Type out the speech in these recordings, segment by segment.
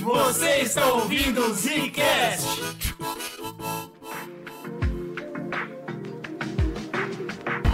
Você está ouvindo o Zcast.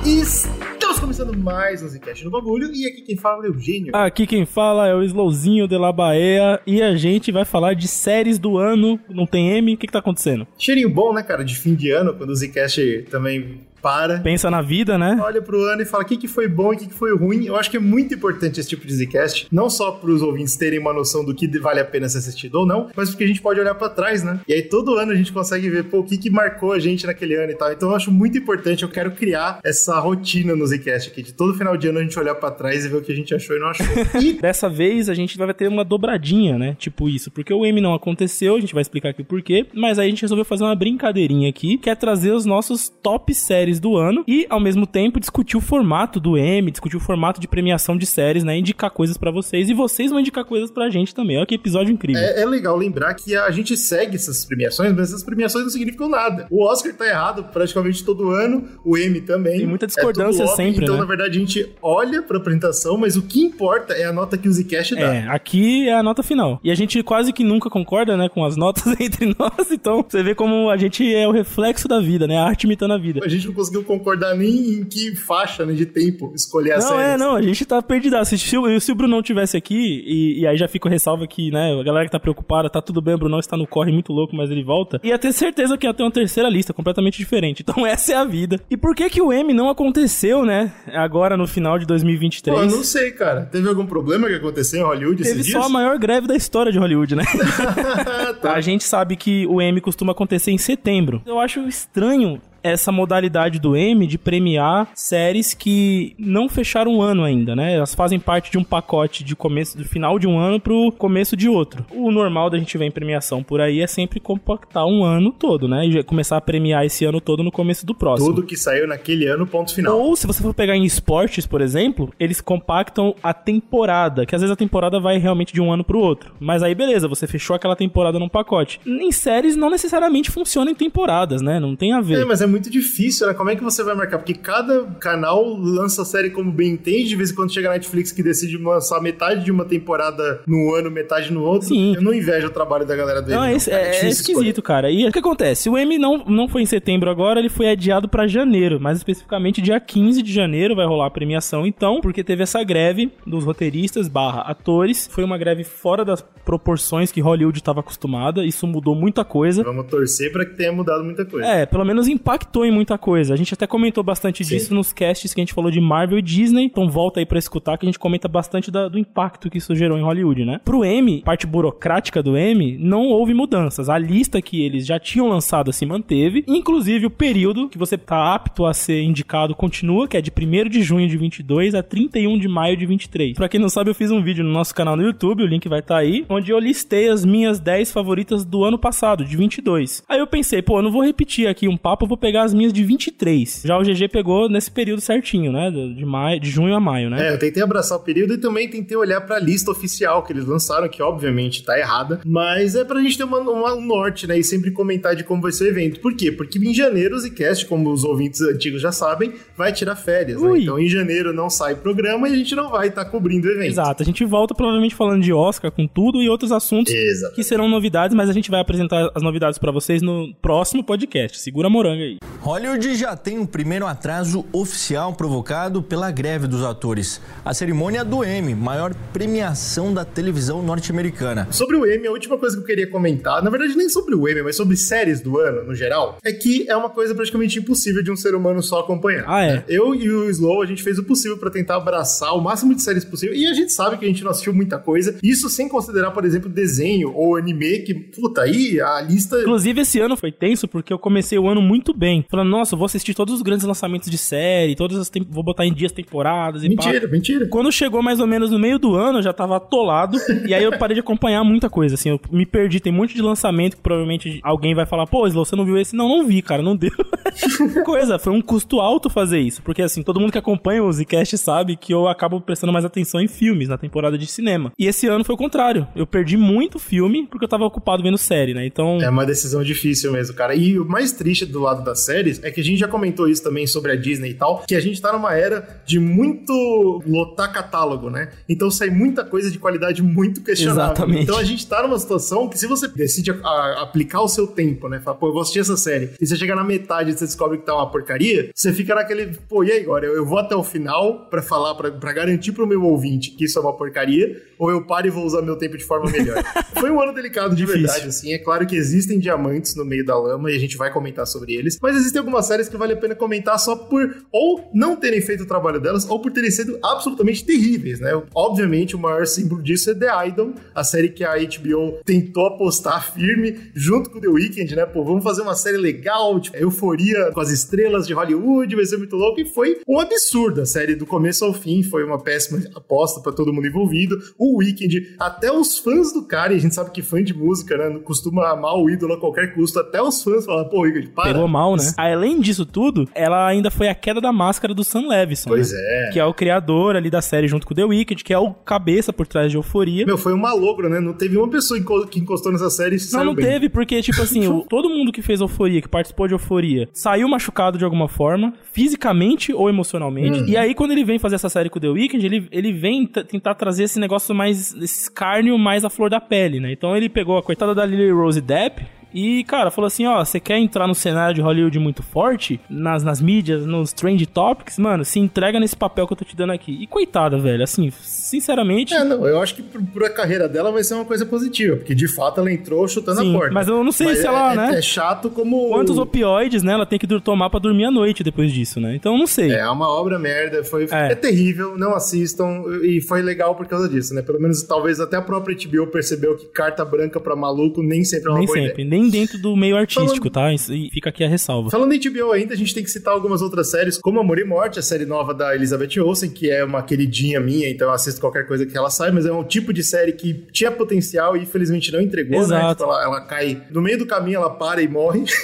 Estamos começando mais um Zcast no bagulho e aqui quem fala é o Eugênio. Aqui quem fala é o Slowzinho de la Bahia e a gente vai falar de séries do ano. Não tem M? O que, que tá acontecendo? Cheirinho bom, né, cara, de fim de ano, quando o Zcast também para. Pensa na vida, né? Olha pro ano e fala o que, que foi bom e o que, que foi ruim. Eu acho que é muito importante esse tipo de Zcast, não só pros ouvintes terem uma noção do que vale a pena ser assistido ou não, mas porque a gente pode olhar pra trás, né? E aí todo ano a gente consegue ver, pô, o que, que marcou a gente naquele ano e tal. Então eu acho muito importante, eu quero criar essa rotina no Zcast aqui, de todo final de ano a gente olhar pra trás e ver o que a gente achou e não achou. E Dessa vez a gente vai ter uma dobradinha, né? Tipo isso, porque o M não aconteceu, a gente vai explicar aqui o porquê, mas aí a gente resolveu fazer uma brincadeirinha aqui, que é trazer os nossos top séries do ano e ao mesmo tempo discutir o formato do M, discutir o formato de premiação de séries, né? Indicar coisas pra vocês e vocês vão indicar coisas pra gente também. Olha que episódio incrível. É, é legal lembrar que a gente segue essas premiações, mas essas premiações não significam nada. O Oscar tá errado praticamente todo ano, o Emmy também. Tem muita É discordância óbvio, sempre, Então, né? na verdade, a gente olha pra apresentação, mas o que importa é a nota que o Zcast dá. É, aqui é a nota final. E a gente quase que nunca concorda, né, com as notas entre nós, então você vê como a gente é o reflexo da vida, né? A arte imitando a vida. A gente não conseguiu concordar nem em que faixa né, de tempo escolher a Não, série. é, não, a gente tá perdido. Se, se, o- se o Brunão tivesse aqui, e, e aí já fica o ressalva que, né, a galera que tá preocupada, tá tudo bem, o Brunão está no corre muito louco, mas ele volta, ia ter certeza que ia ter uma terceira lista completamente diferente. Então essa é a vida. E por que que o M não aconteceu, né, agora no final de 2023? Pô, eu não sei, cara. Teve algum problema que aconteceu em Hollywood Teve só a dias? maior greve da história de Hollywood, né? Tá. A gente sabe que o M costuma acontecer em setembro. Eu acho estranho essa modalidade do M de premiar séries que não fecharam um ano ainda, né? Elas fazem parte de um pacote de começo do final de um ano pro começo de outro. O normal da gente ver em premiação por aí é sempre compactar um ano todo, né? E começar a premiar esse ano todo no começo do próximo. Tudo que saiu naquele ano, ponto final. Ou se você for pegar em esportes, por exemplo, eles compactam a temporada, que às vezes a temporada vai realmente de um ano pro outro. Mas aí beleza, você fechou aquela temporada num pacote. Em séries não necessariamente funciona em temporadas, né? Não tem a ver. É, mas é muito difícil, né? Como é que você vai marcar? Porque cada canal lança a série como bem entende, de vez em quando chega a Netflix que decide lançar metade de uma temporada no ano, metade no outro. Sim. Eu não invejo o trabalho da galera dele. Não, é, cara. é- é difícil esquisito, cara. E o que acontece? O M não, não foi em setembro agora, ele foi adiado pra janeiro, mais especificamente dia 15 de janeiro vai rolar a premiação, então, porque teve essa greve dos roteiristas barra atores. Foi uma greve fora das proporções que Hollywood estava acostumada, isso mudou muita coisa. Vamos torcer pra que tenha mudado muita coisa. É, pelo menos impactou em muita coisa. A gente até comentou bastante Sim. disso nos casts que a gente falou de Marvel e Disney. Então volta aí pra escutar que a gente comenta bastante da- do impacto que isso gerou em Hollywood, né? Pro M, parte burocrática do M, não houve mudanças. A lista que eles já tinham lançado se manteve. Inclusive o período que você tá apto a ser indicado continua, que é de 1 de junho de 22 a 31 de maio de 23. Pra quem não sabe, eu fiz um vídeo no nosso canal no YouTube, o link vai estar aí, onde eu listei as minhas 10 favoritas do ano passado, de 22. Aí eu pensei, pô, eu não vou repetir aqui um papo, eu vou pegar as minhas de 23. Já o GG pegou nesse período certinho, né? De, maio, de junho a maio, né? É, eu tentei abraçar o período e também tentei olhar pra lista oficial que eles lançaram, que obviamente tá errada, mas é pra gente ter uma, uma- um norte, né, e sempre comentar de como vai ser o evento. Por quê? Porque em janeiro o Zcast, como os ouvintes antigos já sabem, vai tirar férias, né? Então em janeiro não sai programa e a gente não vai estar cobrindo o evento. Exato, a gente volta provavelmente falando de Oscar com tudo e outros assuntos Exato. que serão novidades, mas a gente vai apresentar as novidades pra vocês no próximo podcast. Segura a moranga aí. Hollywood já tem um primeiro atraso oficial provocado pela greve dos atores. A cerimônia do Emmy, maior premiação da televisão norte-americana. Sobre o Emmy, a última coisa que eu queria comentar, na verdade nem sobre o Emmy, mas sobre séries do ano, no geral, é que é uma coisa praticamente impossível de um ser humano só acompanhar. Ah, é? Eu e o Slow, a gente fez o possível pra tentar abraçar o máximo de séries possível, e a gente sabe que a gente não assistiu muita coisa, isso sem considerar, por exemplo, desenho ou anime, que, puta, aí a lista... Inclusive, esse ano foi tenso porque eu comecei o ano muito bem. Falando, nossa, eu vou assistir todos os grandes lançamentos de série, todas as vou botar em dias temporadas e pá. Mentira, mentira. Quando chegou mais ou menos no meio do ano, eu já tava atolado. e aí eu parei de acompanhar muita coisa, assim. Eu me perdi. Tem um monte de lançamento que provavelmente alguém vai falar, pô, Slow, você não viu esse? Não, não vi, cara, não deu. coisa, foi um custo alto fazer isso. Porque, assim, todo mundo que acompanha o Zcast sabe que eu acabo prestando mais atenção em filmes, na temporada de cinema. E esse ano foi o contrário. Eu perdi muito filme porque eu tava ocupado vendo série, né? Então. É uma decisão difícil mesmo, cara. E o mais triste do lado da, das séries é que a gente já comentou isso também sobre a Disney e tal, que a gente tá numa era de muito lotar catálogo, né? Então sai muita coisa de qualidade muito questionável. Exatamente. Então a gente tá numa situação que se você decide a- a- aplicar o seu tempo, né? Fala, pô, eu vou assistir essa série, e você chega na metade e você descobre que tá uma porcaria, você fica naquele, pô, e aí agora? Eu, eu vou até o final pra falar, pra, pra garantir pro meu ouvinte que isso é uma porcaria, ou eu paro e vou usar meu tempo de forma melhor? Foi um ano delicado de Difícil. verdade, assim. É claro que existem diamantes no meio da lama e a gente vai comentar sobre eles, mas existem algumas séries que vale a pena comentar só por ou não terem feito o trabalho delas ou por terem sido absolutamente terríveis, né? Obviamente, o maior símbolo disso é The Idol, a série que a HBO tentou apostar firme junto com The Weeknd, né? Pô, vamos fazer uma série legal, tipo, euforia com as estrelas de Hollywood, vai ser muito louco. E foi um absurdo a série do começo ao fim, foi uma péssima aposta pra todo mundo envolvido. O Weeknd, até os fãs do cara, e a gente sabe que fã de música, né, costuma amar o ídolo a qualquer custo, até os fãs falam, pô, Weeknd, para. Pegou mal, né? Além disso tudo, ela ainda foi a queda da máscara do Sam Levinson. Pois né? é. Que é o criador ali da série junto com o The Wicked, que é o cabeça por trás de Euforia. Meu, foi um malogro, né? Não teve uma pessoa que encostou nessa série e se Não, saiu não bem. teve, porque, tipo assim, o- todo mundo que fez Euforia, que participou de Euforia, saiu machucado de alguma forma, fisicamente ou emocionalmente. Hum. E aí, quando ele vem fazer essa série com o The Weeknd, ele, ele vem tentar trazer esse negócio mais, esse escárnio mais à flor da pele, né? Então ele pegou a coitada da Lily Rose Depp, e, cara, falou assim: ó, você quer entrar no cenário de Hollywood muito forte, nas, nas mídias, nos trend topics, mano, se entrega nesse papel que eu tô te dando aqui. E coitada, velho, assim, sinceramente. É, não, eu acho que pro- pra carreira dela vai ser uma coisa positiva, porque de fato ela entrou chutando Sim, a porta. mas eu não sei Mas se é, ela, é- né? É chato como. Quantos opioides, né, ela tem que tomar pra dormir à noite depois disso, né? Então, eu não sei. É uma obra merda, foi É. é. terrível, não assistam e foi legal por causa disso, né? Pelo menos talvez até a própria HBO percebeu que carta branca pra maluco nem sempre é uma Nem boa sempre, ideia. nem dentro do meio artístico, tá? Isso- E fica aqui a ressalva. Falando em HBO ainda, a gente tem que citar algumas outras séries, como Amor e Morte, a série nova da Elizabeth Olsen, que é uma queridinha minha, então eu assisto qualquer coisa que ela sai, mas é um tipo de série que tinha potencial e infelizmente não entregou, né? Exato. Tipo, ela, ela cai no meio do caminho, ela para e morre.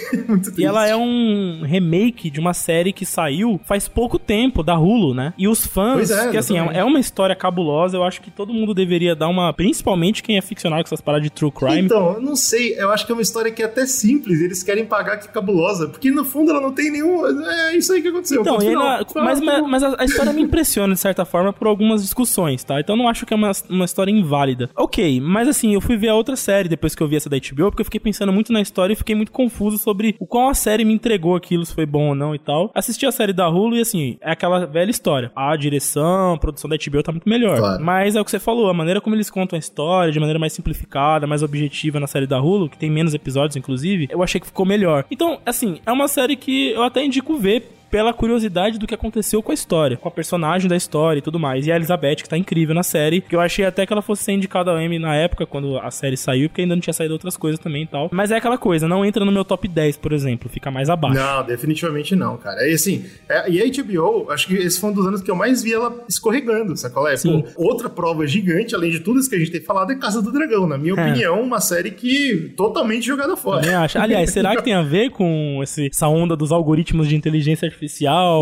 E ela é um remake de uma série que saiu faz pouco tempo, da Hulu, né? E os fãs, Pois é, que assim, é é uma história cabulosa, eu acho que todo mundo deveria dar uma. Principalmente quem é ficcionado com essas paradas de true crime. Então, eu não sei, eu acho que é uma história que é até simples, eles querem pagar que é cabulosa, porque no fundo ela não tem nenhum. É isso aí que aconteceu. Então, e Ah, mas, mas, a, história me impressiona, de certa forma, por algumas discussões, tá? Então eu não acho que é uma, uma história inválida. Ok, mas assim, eu fui ver a outra série depois que eu vi essa da HBO, porque eu fiquei pensando muito na história e fiquei muito confuso sobre o qual a série me entregou aquilo, se foi bom ou não e tal. Assisti a série da Hulu e assim, é aquela velha história. A direção, a produção da HBO tá muito melhor. Claro. Mas é o que você falou, a maneira como eles contam a história, de maneira mais simplificada, mais objetiva na série da Hulu, que tem menos episódios, inclusive, eu achei que ficou melhor. Então, assim, é uma série que eu até indico ver pela curiosidade do que aconteceu com a história, com a personagem da história e tudo mais. E a Elizabeth, que tá incrível na série, que eu achei até que ela fosse ser indicada ao Emmy na época, quando a série saiu, porque ainda não tinha saído outras coisas também e tal. Mas é aquela coisa, não entra no meu top 10, por exemplo, fica mais abaixo. Não, definitivamente não, cara. E assim, é- e a HBO, acho que esse foi um dos anos que eu mais vi ela escorregando, sacou? É, Sim. pô, outra prova gigante, além de tudo isso que a gente tem falado, é Casa do Dragão. Na minha É. opinião, uma série que totalmente jogada fora. Aliás, será que tem a ver com esse- essa onda dos algoritmos de inteligência artificial?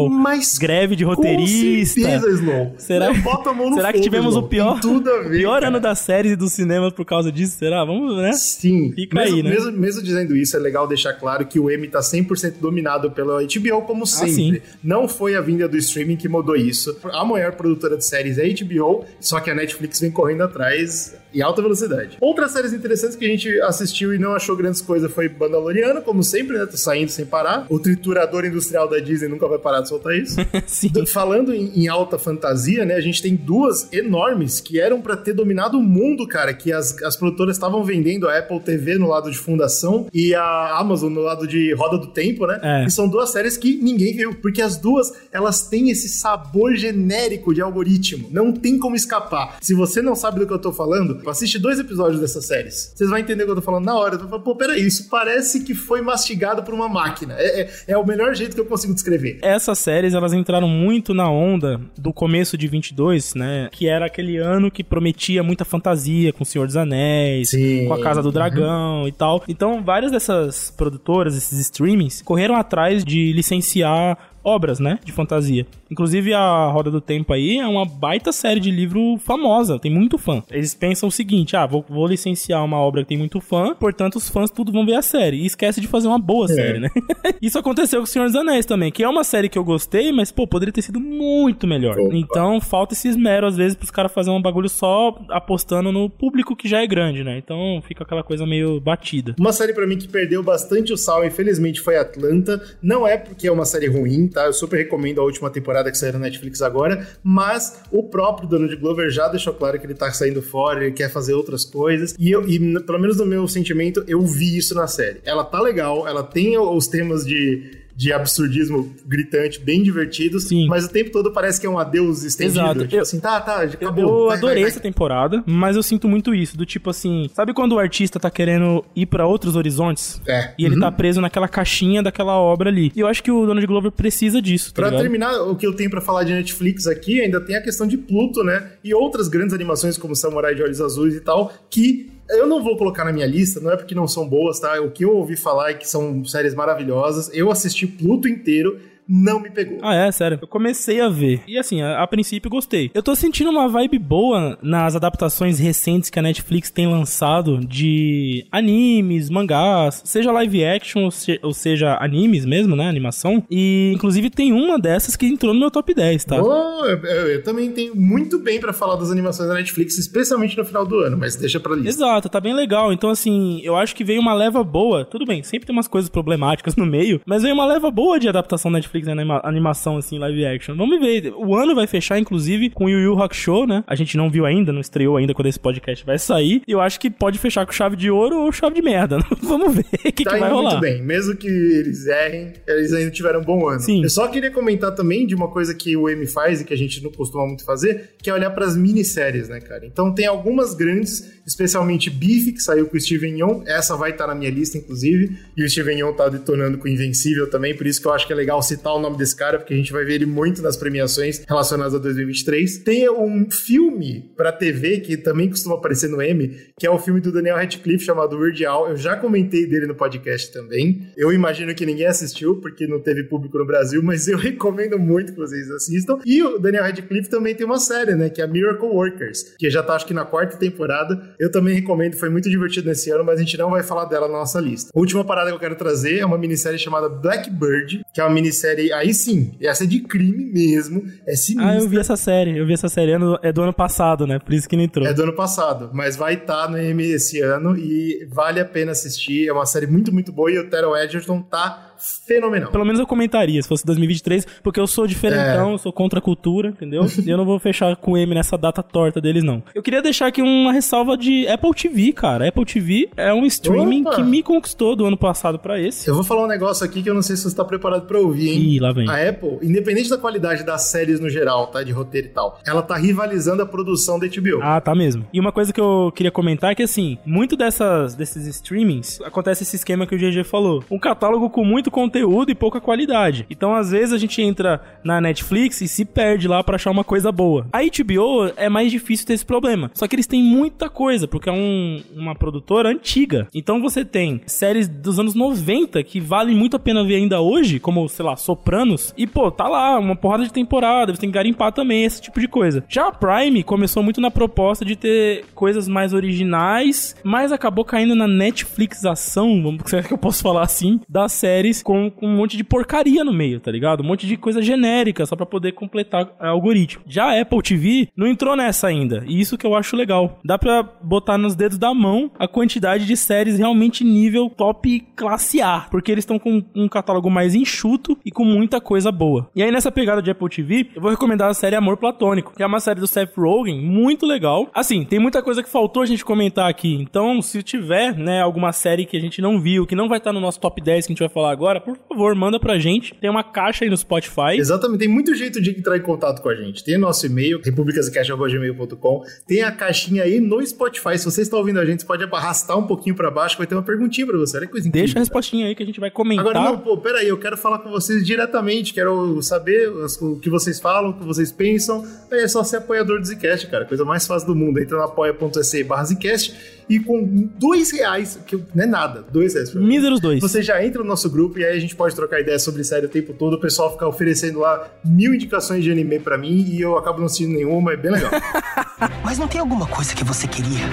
Mas greve de com roteirista? certeza, Slow. Será, Bota a mão no será que fogo, tivemos Slow. o pior, ver, pior cara. ano das séries e dos cinemas por causa disso? Será? Vamos, né? Sim. Fica mesmo, aí, né? Mesmo, mesmo dizendo isso, é legal deixar claro que o M tá 100% dominado pela HBO, como sempre. Ah. Não foi a vinda do streaming que mudou isso. A maior produtora de séries é a HBO, só que a Netflix vem correndo atrás em alta velocidade. Outras séries interessantes que a gente assistiu e não achou grandes coisas foi Mandaloriano, como sempre, né? Tá saindo sem parar. O triturador industrial da Disney nunca vai parar de soltar isso. Falando em, em alta fantasia, né? A gente tem duas enormes que eram pra ter dominado o mundo, cara. Que as, as produtoras estavam vendendo a Apple TV no lado de fundação e a Amazon no lado de roda do tempo, né? É. E são duas séries que ninguém viu. Porque as duas, elas têm esse sabor genérico de algoritmo. Não tem como escapar. Se você não sabe do que eu tô falando, assiste dois episódios dessas séries. Vocês vão entender o que eu tô falando na hora. Pô, peraí, isso parece que foi mastigado por uma máquina. É, é, é o melhor jeito que eu consigo descrever. Essas séries, elas entraram muito na onda do começo de 22, né? Que era aquele ano que prometia muita fantasia com o Senhor dos Anéis, Sim. com a Casa do Dragão e tal. Então, várias dessas produtoras, esses streamings, correram atrás de licenciar obras, né, de fantasia. Inclusive, a Roda do Tempo aí é uma baita série de livro famosa, tem muito fã. Eles pensam o seguinte: ah, vou, vou licenciar uma obra que tem muito fã, portanto, os fãs tudo vão ver a série. E esquece de fazer uma boa é. série, né? Isso aconteceu com o Senhor dos Anéis também, que é uma série que eu gostei, mas, pô, poderia ter sido muito melhor. Opa. Então, falta esse esmero, às vezes, pros caras fazerem um bagulho só apostando no público que já é grande, né? Então, fica aquela coisa meio batida. Uma série para mim que perdeu bastante o sal, infelizmente, foi Atlanta. Não é porque é uma série ruim, tá? Eu super recomendo a última temporada que saiu na Netflix agora, mas o próprio Donald Glover já deixou claro que ele tá saindo fora, ele quer fazer outras coisas. E, eu, e pelo menos no meu sentimento, eu vi isso na série. Ela tá legal, ela tem os temas de de absurdismo gritante, bem divertidos, Sim. mas o tempo todo parece que é um adeus estendido. Exato. Tipo eu, assim, tá, tá, acabou. Eu vai, adorei vai, vai. essa temporada, mas eu sinto muito isso, do tipo assim, sabe quando o artista tá querendo ir para outros horizontes? É. E ele uhum. tá preso naquela caixinha daquela obra ali. E eu acho que o Donald Glover precisa disso, tá Pra ligado? terminar, o que eu tenho para falar de Netflix aqui, ainda tem a questão de Pluto, né? E outras grandes animações como Samurai de Olhos Azuis e tal, que eu não vou colocar na minha lista, não é porque não são boas, tá? O que eu ouvi falar é que são séries maravilhosas. Eu assisti Pluto inteiro não me pegou. Ah, é? Sério? Eu comecei a ver. E assim, a, a, princípio gostei. Eu tô sentindo uma vibe boa nas adaptações recentes que a Netflix tem lançado de animes, mangás, seja live action ou, se, ou seja animes mesmo, né? Animação. E inclusive tem uma dessas que entrou no meu top 10, tá? Oh, eu, eu, eu também tenho muito bem para falar das animações da Netflix, especialmente no final do ano, mas deixa pra lista. Exato, tá bem legal. Então, assim, eu acho que veio uma leva boa. Tudo bem, sempre tem umas coisas problemáticas no meio, mas veio uma leva boa de adaptação da Netflix Netflix, né, animação assim, live action. Vamos ver. O ano vai fechar, inclusive, com o Yu Yu Hakusho, né? A gente não viu ainda, não estreou ainda quando esse podcast vai sair. E eu acho que pode fechar com chave de ouro ou chave de merda. Vamos ver o que, tá que vai rolar. Muito bem, mesmo que eles errem, eles ainda tiveram um bom ano. Sim. Eu só queria comentar também de uma coisa que o M faz e que a gente não costuma muito fazer, que é olhar para as minisséries, né, cara? Então tem algumas grandes, especialmente Beef, que saiu com o Steven Yeun. Essa vai estar tá na minha lista, inclusive. E o Steven Yeun tá detonando com Invencível também, por isso que eu acho que é legal citar o nome desse cara, porque a gente vai ver ele muito nas premiações relacionadas a 2023. Tem um filme pra TV que também costuma aparecer no M, que é o filme do Daniel Radcliffe chamado Weird Al. Eu já comentei dele no podcast também. Eu imagino que ninguém assistiu, porque não teve público no Brasil, mas eu recomendo muito que vocês assistam. E o Daniel Radcliffe também tem uma série, né, que é Miracle Workers, que já tá acho que na quarta temporada. Eu também recomendo, foi muito divertido nesse ano, mas a gente não vai falar dela na nossa lista. A última parada que eu quero trazer é uma minissérie chamada Blackbird, que é uma minissérie aí sim, essa é de crime mesmo, é sinistra. Ah, eu vi essa série, eu vi essa série, é do ano passado, né? Por isso que não entrou. É do ano passado, mas vai estar tá no M esse ano e vale a pena assistir, é uma série muito, muito boa e o Terrell Edgerton tá fenomenal. Pelo menos eu comentaria se fosse 2023, porque eu sou diferentão, é. eu sou contra a cultura, entendeu? e eu não vou fechar com o M nessa data torta deles, não. Eu queria deixar aqui uma ressalva de Apple TV, cara. Apple TV é um streaming Opa. que me conquistou do ano passado para esse. Eu vou falar um negócio aqui que eu não sei se você está preparado para ouvir, hein? Ih, lá vem. A Apple, independente da qualidade das séries no geral, tá? De roteiro e tal, ela tá rivalizando a produção da HBO. Ah, tá mesmo. E uma coisa que eu queria comentar é que, assim, muito dessas, desses streamings, acontece esse esquema que o GG falou. Um catálogo com muito muito conteúdo e pouca qualidade. Então, às vezes, a gente entra na Netflix e se perde lá para achar uma coisa boa. A HBO é mais difícil ter esse problema. Só que eles têm muita coisa, porque é um, uma produtora antiga. Então, você tem séries dos anos 90 que valem muito a pena ver ainda hoje, como, sei lá, Sopranos. E, pô, tá lá, uma porrada de temporada, você tem que garimpar também, esse tipo de coisa. Já a Prime começou muito na proposta de ter coisas mais originais, mas acabou caindo na Netflixação, vamos se é que eu posso falar assim, das séries com, com, um monte de porcaria no meio, tá ligado? Um monte de coisa genérica só para poder completar o algoritmo. Já a Apple TV não entrou nessa ainda, e isso que eu acho legal. Dá pra botar nos dedos da mão a quantidade de séries realmente nível top classe A, porque eles estão com um catálogo mais enxuto e com muita coisa boa. E aí nessa pegada de Apple TV, eu vou recomendar a série Amor Platônico, que é uma série do Seth Rogen, muito legal. Assim, tem muita coisa que faltou a gente comentar aqui, então se tiver, né, alguma série que a gente não viu, que não vai estar no nosso top 10 que a gente vai falar agora, agora, por favor, manda pra gente. Tem uma caixa aí no Spotify. Exatamente, tem muito jeito de entrar em contato com a gente. Tem nosso e-mail, republicascast.gmail.com. Tem a caixinha aí no Spotify. Se você está ouvindo a gente, você pode arrastar um pouquinho pra baixo, vai ter uma perguntinha pra você. Olha que coisa incrível. Deixa a respostinha aí que a gente vai comentar. Agora, não, pô, peraí, eu quero falar com vocês diretamente, quero saber o que vocês falam, o que vocês pensam. É só ser apoiador do Zcast, cara. Coisa mais fácil do mundo. Entra no apoia.se barra Zcast e com dois reais, que não é nada, dois reais. Míseros dois. Você já entra no nosso grupo e aí a gente pode trocar ideia sobre série o tempo todo. O pessoal fica oferecendo lá mil indicações de anime para mim e eu acabo não assistindo nenhuma, é bem legal. Mas não tem alguma coisa que você queria?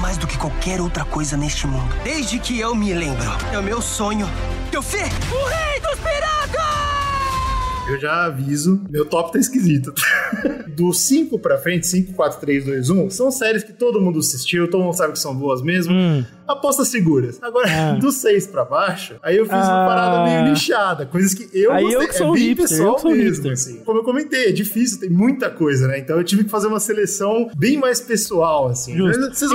Mais do que qualquer outra coisa neste mundo. Desde que eu me lembro. É o meu sonho. Eu fui o rei dos piratas! Eu já aviso, meu top tá esquisito. Do 5 pra frente, 5, 4, 3, 2, 1, são séries que todo mundo assistiu, todo mundo sabe que são boas mesmo. Hum. Apostas seguras. Agora, Ah. do 6 pra baixo, aí eu fiz uma Ah. parada meio nichada, coisas que eu Aí gostei. eu que sou é bem hipster, pessoal eu mesmo, assim. Como eu comentei, é difícil, tem muita coisa, né? Então eu tive que fazer uma seleção bem mais pessoal, assim.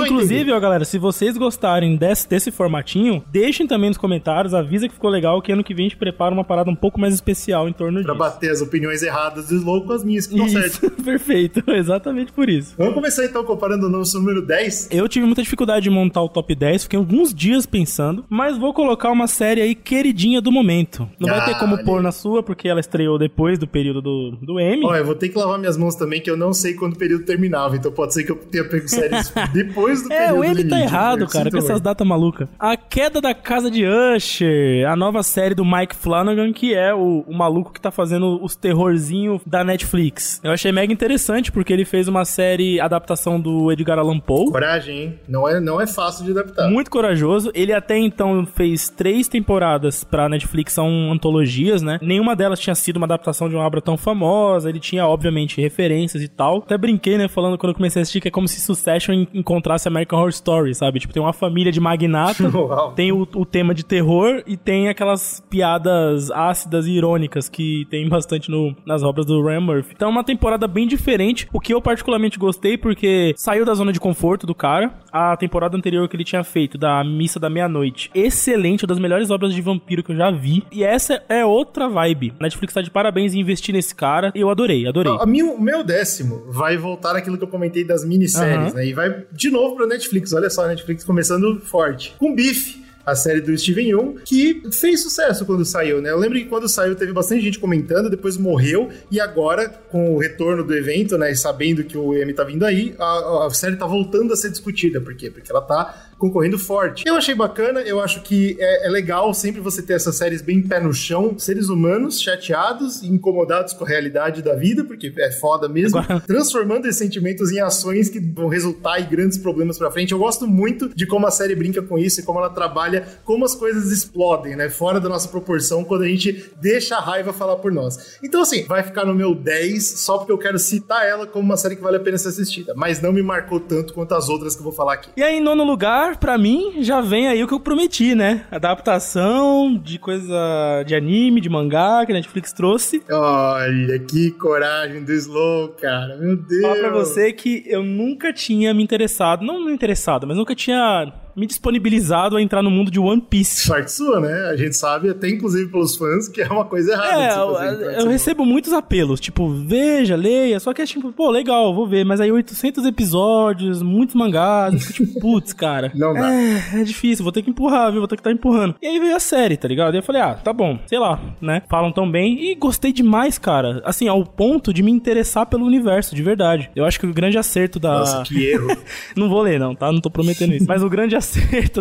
Inclusive, ó, galera, se vocês gostarem desse, desse formatinho, deixem também nos comentários, avisa que ficou legal, que ano que vem a gente prepara uma parada um pouco mais especial em torno Pra disso. bater as opiniões erradas do Slow com as minhas que estão certas. Perfeito, exatamente por isso. Vamos começar então comparando o nosso número 10. Eu tive muita dificuldade de montar o top 10, fiquei alguns dias pensando, mas vou colocar uma série aí queridinha do momento. Não vai Ah, ter como olha pôr aí. na sua, porque ela estreou depois do período do, do M. Ó, eu vou ter que lavar minhas mãos também, que eu não sei quando o período terminava. Então pode ser que eu tenha pego séries depois do É, período o M tá errado, cara, com essas datas malucas. A Queda da Casa de Usher, a nova série do Mike Flanagan, que é o, o maluco que tá fazendo os terrorzinhos da Netflix. Eu achei mega interessante, porque ele fez uma série adaptação do Edgar Allan Poe. Coragem, hein? Não é, não é fácil de adaptar. Muito corajoso. Ele até então fez três temporadas pra Netflix, são antologias, né? Nenhuma delas tinha sido uma adaptação de uma obra tão famosa. Ele tinha, obviamente, referências e tal. Até brinquei, né? Falando quando eu comecei a assistir que é como se Succession en- encontrasse American Horror Story, sabe? Tipo, tem uma família de magnata, tem o, o tema de terror e tem aquelas piadas ácidas e irônicas que tem bastante no, nas obras do Ryan Murphy. Então é uma temporada bem diferente, o que eu particularmente gostei porque saiu da zona de conforto do cara. A temporada anterior que ele tinha feito, da Missa da Meia-Noite, excelente, uma das melhores obras de vampiro que eu já vi. E essa é outra vibe. A Netflix tá de parabéns em investir nesse cara. Eu adorei, adorei. O meu décimo vai voltar naquilo que eu comentei das minisséries, Aham. né? E vai de novo pra Netflix. Olha só, a Netflix começando forte. Com Bife. A série do Steven Yeun, que fez sucesso quando saiu, né? Eu lembro que quando saiu teve bastante gente comentando, depois morreu, e agora, com o retorno do evento, né? E sabendo que o M tá vindo aí, a, a série tá voltando a ser discutida. Por quê? Porque ela tá concorrendo forte. Eu achei bacana, eu acho que é, é legal sempre você ter essas séries bem pé no chão, seres humanos chateados e incomodados com a realidade da vida, porque é foda mesmo, Agora- transformando esses sentimentos em ações que vão resultar em grandes problemas pra frente. Eu gosto muito de como a série brinca com isso e como ela trabalha, como as coisas explodem, né, fora da nossa proporção quando a gente deixa a raiva falar por nós. Então assim, vai ficar no meu 10 só porque eu quero citar ela como uma série que vale a pena ser assistida, mas não me marcou tanto quanto as outras que eu vou falar aqui. E aí, em nono lugar, pra mim, já vem aí o que eu prometi, né? Adaptação de coisa de anime, de mangá, que a Netflix trouxe. Olha, que coragem do Slow, cara. Meu Deus. Falar pra você que eu nunca tinha me interessado, não me interessado, mas nunca tinha me disponibilizado a entrar no mundo de One Piece. Sorte sua, né? A gente sabe, até inclusive pelos fãs, que é uma coisa errada. É, eu, fazer, então, eu assim, recebo muitos apelos, tipo, veja, leia, só que é tipo, pô, legal, vou ver, mas aí 800 episódios, muitos mangás, eu tipo, putz, cara. Não dá. É, é difícil, vou ter que empurrar, viu, vou ter que estar empurrando. E aí veio a série, tá ligado? E eu falei, ah, tá bom, sei lá, né? Falam tão bem e gostei demais, cara. Assim, ao ponto de me interessar pelo universo, de verdade. Eu acho que o grande acerto da... Nossa, que erro. Não vou ler, não, tá? Não tô prometendo isso. Mas o grande acerto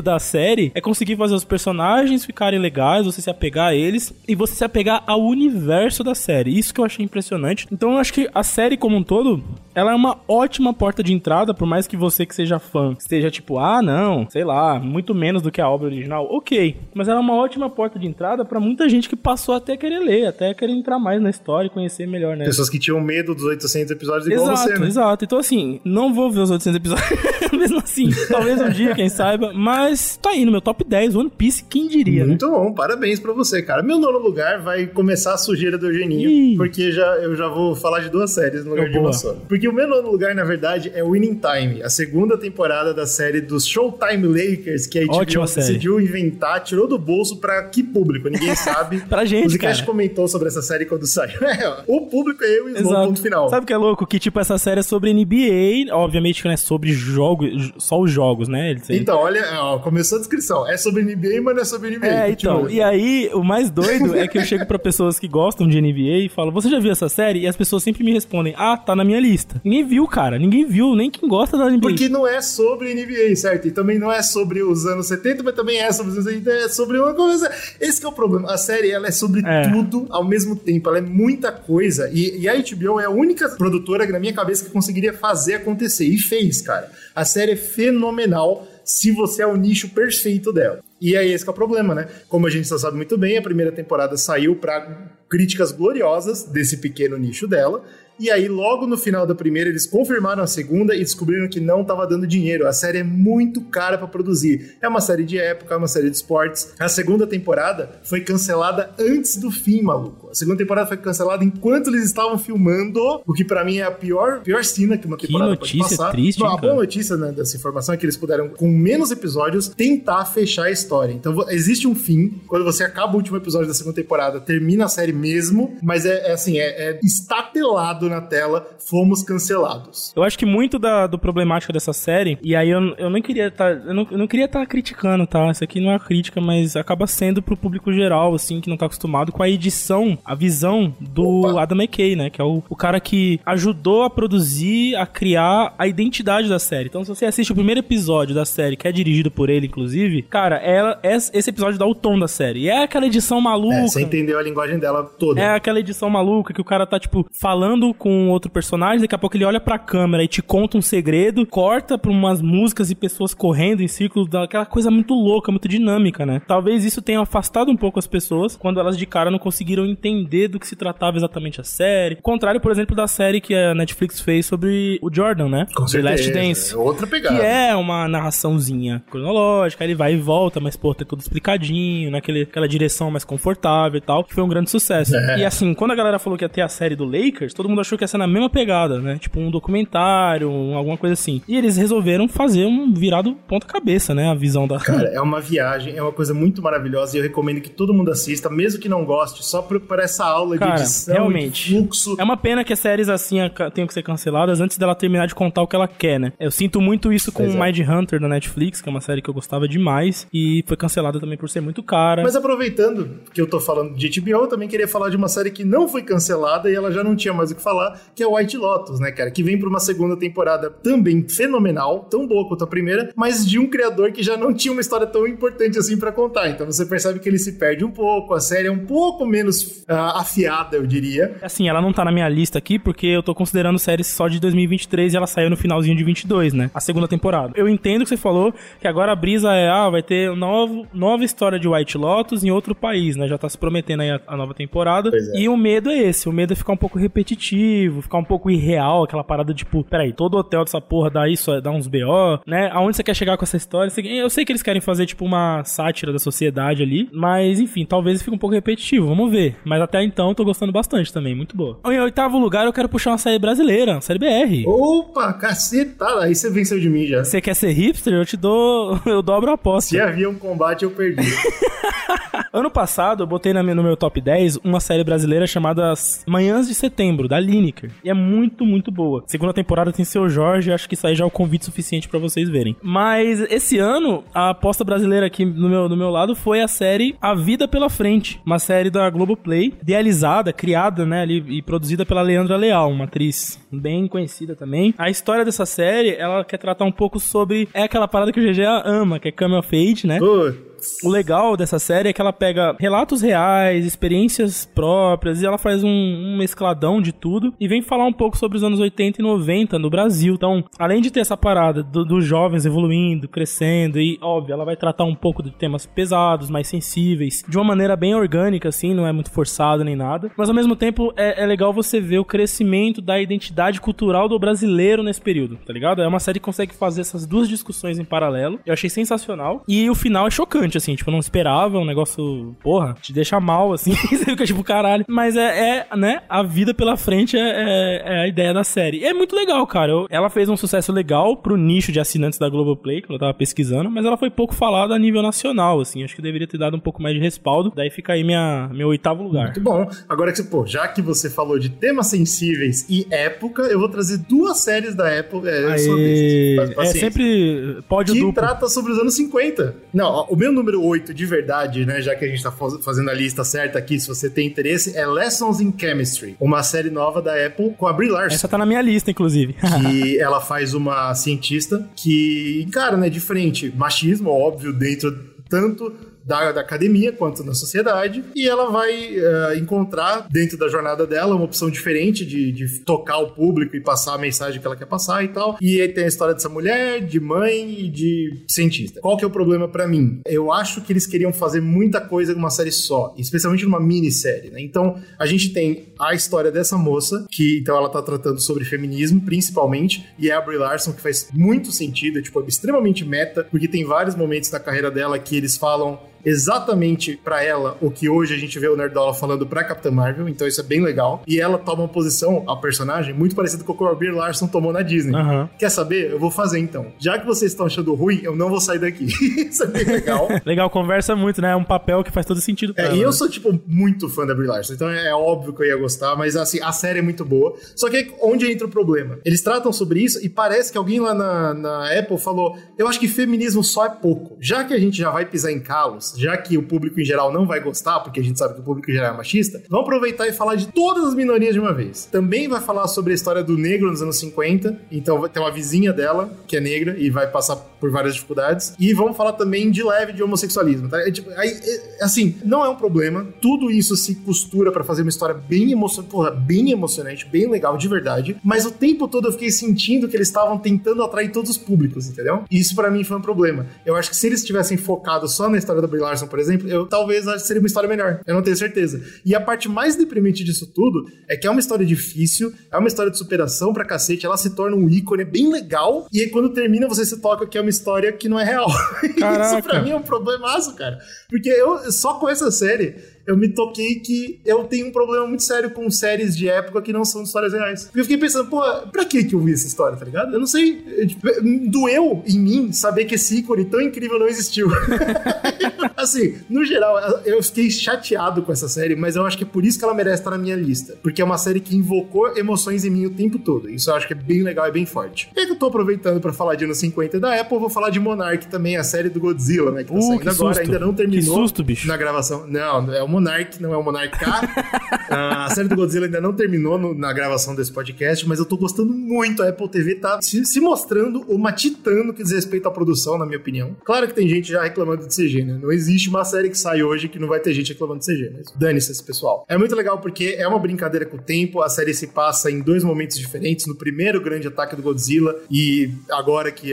da série é conseguir fazer os personagens ficarem legais, você se apegar a eles e você se apegar ao universo da série. Isso que eu achei impressionante. Então eu acho que a série como um todo, ela é uma ótima porta de entrada, por mais que você que seja fã esteja tipo, ah, não, sei lá, muito menos do que a obra original. Ok, mas ela é uma ótima porta de entrada pra muita gente que passou até a querer ler, até querer entrar mais na história e conhecer melhor, né? Pessoas que tinham medo dos 800 episódios igual Exato, você, né? exato. Então, assim, não vou ver os 800 episódios, mesmo assim. Talvez um dia, quem saiba. Mas tá aí no meu top 10, One Piece, quem diria, né? Muito bom, parabéns pra você, cara. Meu nono lugar vai começar a sujeira do Eugeninho, Ih. porque já, eu já vou falar de duas séries no lugar Oh, de uma só. Porque o meu nono lugar, na verdade, é Winning Time, a segunda temporada da série dos Showtime Lakers, que a HBO decidiu inventar, tirou do bolso pra que público? Ninguém sabe. Pra gente, O cara. comentou sobre essa série quando saiu. É, o público é eu e o ponto final. Sabe o que é louco? Que, tipo, essa série é sobre NBA, obviamente que não é sobre jogos jogo, só os jogos, né? Então, olha, ó, começou a descrição. É sobre NBA, mas não é sobre NBA. É, então, e aí, o mais doido é que eu chego pra pessoas que gostam de NBA e falo, você já viu essa série? E as pessoas sempre me respondem, ah, tá na minha lista. Ninguém viu, cara, ninguém viu, nem quem gosta da NBA. Porque não é sobre NBA, certo? E também não é sobre os anos 70, mas também é sobre os anos 80, é sobre uma coisa. Esse que é o problema. A série, ela é sobre É. tudo ao mesmo tempo. Ela é muita coisa. E, e a HBO é a única produtora, na minha cabeça, que conseguiria fazer acontecer. E fez, cara. A série é fenomenal se você é o nicho perfeito dela. E aí esse que é o problema, né? Como a gente só sabe muito bem, a primeira temporada saiu para críticas gloriosas desse pequeno nicho dela. E aí, logo no final da primeira, eles confirmaram a segunda e descobriram que não estava dando dinheiro. A série é muito cara para produzir. É uma série de época, é uma série de esportes. A segunda temporada foi cancelada antes do fim, maluco. A segunda temporada foi cancelada enquanto eles estavam filmando, o que para mim é a pior, pior cena que uma Que temporada notícia pode passar. triste, hein, a boa notícia né, dessa informação é que eles puderam, com menos episódios, tentar fechar a história. Então existe um fim. Quando você acaba o último episódio da segunda temporada, termina a série mesmo, mas é, é assim, é, é estatelado na tela, fomos cancelados. Eu acho que muito da do problemática dessa série, e aí eu, eu nem queria estar. eu, não, eu não queria estar criticando, tá? Isso aqui não é uma crítica, mas acaba sendo pro público geral, assim, que não tá acostumado com a edição, a visão do Opa. Adam McKay, né? Que é o, o cara que ajudou a produzir, a criar a identidade da série. Então, se você assiste o primeiro episódio da série, que é dirigido por ele, inclusive, cara, ela, es- esse episódio dá o tom da série. E é aquela edição maluca. É, você entendeu a linguagem dela toda. É aquela edição maluca que o cara tá, tipo, falando com outro personagem, daqui a pouco ele olha pra câmera e te conta um segredo, corta pra umas músicas e pessoas correndo em círculos, aquela coisa muito louca, muito dinâmica, né? Talvez isso tenha afastado um pouco as pessoas quando elas de cara não conseguiram entender do que se tratava exatamente a série. Ao contrário, por exemplo, da série que a Netflix fez sobre o Jordan, né? Com The certeza. Last Dance. É outra pegada. Que é uma narraçãozinha cronológica, ele vai e volta, mas pô, tá tudo explicadinho, naquele, aquela direção mais confortável e tal, que foi um grande sucesso. É. E assim, quando a galera falou que ia ter a série do Lakers, todo mundo achou que ia ser na mesma pegada, né? Tipo um documentário, um- alguma coisa assim. E eles resolveram fazer um virado ponta-cabeça, né? A visão da. Cara, é uma viagem, é uma coisa muito maravilhosa e eu recomendo que todo mundo assista, mesmo que não goste, só por essa aula Cara, de edição, realmente. de fluxo. É uma pena que as séries assim tenham que ser canceladas antes dela terminar de contar o que ela quer, né? Eu sinto muito isso com Pois o é. Mind Hunter da Netflix, que é uma série que eu gostava demais, e foi cancelada também por ser muito cara. Mas aproveitando que eu tô falando de HBO, eu também queria falar de uma série que não foi cancelada e ela já não tinha mais o que falar, que é White Lotus, né, cara? Que vem pra uma segunda temporada também fenomenal, tão boa quanto a primeira, mas de um criador que já não tinha uma história tão importante assim pra contar. Então você percebe que ele se perde um pouco, a série é um pouco menos ah, afiada, eu diria. Assim, ela não tá na minha lista aqui porque eu tô considerando séries só de 2023 e ela saiu no finalzinho de 22, né? A segunda temporada. Eu entendo que você falou que agora a brisa é, ah, vai ter novo, nova história de White Lotus em outro país, né? Já tá se prometendo aí a, a nova temporada. É. E o medo é esse, o medo é ficar um pouco repetitivo, ficar um pouco irreal, aquela parada tipo, peraí, todo hotel dessa porra dá isso, dá uns BO, né? Aonde você quer chegar com essa história? Eu sei que eles querem fazer tipo uma sátira da sociedade ali, mas enfim, talvez fique um pouco repetitivo, vamos ver. Mas até então eu tô gostando bastante também, muito boa. Em oitavo lugar eu quero puxar uma série brasileira, uma série BR. Opa, cacetada, aí você venceu de mim já. Você quer ser hipster? Eu te dou. Eu dobro a aposta. Se havia um combate, eu perdi. Ano passado eu botei no meu top 10 uma série brasileira chamada Manhãs de Setembro, da Lineker. E é muito, muito boa. Segunda temporada tem seu Jorge, acho que isso aí já é o convite suficiente pra vocês verem. Mas esse ano, a aposta brasileira aqui no meu, do meu lado foi a série A Vida Pela Frente, uma série da Globoplay, idealizada, criada, né, ali, e produzida pela Leandra Leal, uma atriz bem conhecida também. A história dessa série, ela quer tratar um pouco sobre... É aquela parada que o GG ama, que é Come of Age, né? Putz. O legal dessa série é que ela pega relatos reais, experiências próprias, e ela faz um, um mescladão de tudo e vem falar um pouco sobre os anos 80 e 90 no Brasil. Então, além de ter essa parada do- dos jovens evoluindo, crescendo, e óbvio, ela vai tratar um pouco de temas pesados, mais sensíveis, de uma maneira bem orgânica, assim, não é muito forçado nem nada. Mas ao mesmo tempo é, é legal você ver o crescimento da identidade cultural do brasileiro nesse período, tá ligado? É uma série que consegue fazer essas duas discussões em paralelo. Eu achei sensacional. E o final é chocante. Assim, tipo, eu não esperava, um negócio, porra, te deixa mal, assim, você fica tipo, caralho. Mas é, é né, a vida pela frente é, é, é a ideia da série. E é muito legal, cara. Eu, ela fez um sucesso legal pro nicho de assinantes da Globoplay, que eu tava pesquisando, mas ela foi pouco falada a nível nacional, assim, acho que deveria ter dado um pouco mais de respaldo, daí fica aí minha, meu oitavo lugar. Muito bom. Agora que, pô, já que você falou de temas sensíveis e época, eu vou trazer duas séries da Apple. É, Aê, é sempre pódio que duplo. trata sobre os anos 50. Não, o meu número 8 de verdade, né, já que a gente tá faz- fazendo a lista certa aqui, se você tem interesse, é Lessons in Chemistry, uma série nova da Apple com a Brie Larson. Essa tá na minha lista, inclusive. que ela faz uma cientista que encara, né, de frente machismo, óbvio, dentro tanto da, da academia quanto na sociedade, e ela vai eh, encontrar dentro da jornada dela uma opção diferente de, de tocar o público e passar a mensagem que ela quer passar e tal. E aí tem a história dessa mulher, de mãe e de cientista. Qual que é o problema pra mim? Eu acho que eles queriam fazer muita coisa numa série só, especialmente numa minissérie, né? Então, a gente tem a história dessa moça, que então ela tá tratando sobre feminismo, principalmente, e é a Brie Larson, que faz muito sentido, tipo, é extremamente meta, porque tem vários momentos na carreira dela que eles falam exatamente pra ela o que hoje a gente vê o Nerdola falando pra Capitã Marvel, então isso é bem legal. E ela toma uma posição, a personagem, muito parecida com o que a Brie Larson tomou na Disney. Aham. Quer saber? Eu vou fazer então. Já que vocês estão achando ruim, eu não vou sair daqui. isso é bem legal. Legal, conversa muito, né? É um papel que faz todo sentido pra É, ela, e eu né? sou, tipo, muito fã da Brie Larson, então é óbvio que eu ia gostar, mas assim, a série é muito boa. Só que onde entra o problema? Eles tratam sobre isso e parece que alguém lá na, na Apple falou: eu acho que feminismo só é pouco. Já que a gente já vai pisar em calos, já que o público em geral não vai gostar, porque a gente sabe que o público em geral é machista, vamos aproveitar e falar de todas as minorias de uma vez. Também vai falar sobre a história do negro nos anos 50, então ter uma vizinha dela, que é negra, e vai passar por várias dificuldades. E vamos falar também de leve de homossexualismo, tá? É, tipo, aí, é, assim, não é um problema. Tudo isso se costura pra fazer uma história bem emocionante, porra, bem emocionante, bem legal, de verdade. Mas o tempo todo eu fiquei sentindo que eles estavam tentando atrair todos os públicos, entendeu? E isso pra mim foi um problema. Eu acho que se eles tivessem focado só na história da Brie Larson, por exemplo, eu talvez seria uma história melhor. Eu não tenho certeza. E a parte mais deprimente disso tudo é que é uma história difícil, é uma história de superação pra cacete, ela se torna um ícone, é bem legal, e aí quando termina você se toca que é uma história que não é real. isso pra mim é um problemaço, cara. Porque eu, só com essa série, eu me toquei que eu tenho um problema muito sério com séries de época que não são histórias reais. Porque eu fiquei pensando, pô, pra que que eu vi essa história, tá ligado? Eu não sei. eh, tipo, Doeu em mim saber que esse ícone tão incrível não existiu. assim, no geral, eu fiquei chateado com essa série, mas eu acho que é por isso que ela merece estar na minha lista. Porque é uma série que invocou emoções em mim o tempo todo. Isso eu acho que é bem legal e bem forte. E que eu tô aproveitando pra falar de anos 50 da Apple, vou falar de Monarch também, a série do Godzilla, né? Que tá Uh, saindo que agora, susto. ainda não terminou. Que susto, bicho. Na gravação. Não, é o Monarch, não é o Monarch K. Ah, a série do Godzilla ainda não terminou no- na gravação desse podcast, mas eu tô gostando muito. A Apple TV tá se, se mostrando uma titã no que diz respeito à produção, na minha opinião. Claro que tem gente já reclamando de CG, né? Não existe uma série que sai hoje que não vai ter gente reclamando de CG, mas dane-se esse pessoal. É muito legal porque é uma brincadeira com o tempo, a série se passa em dois momentos diferentes, no primeiro grande ataque do Godzilla e agora que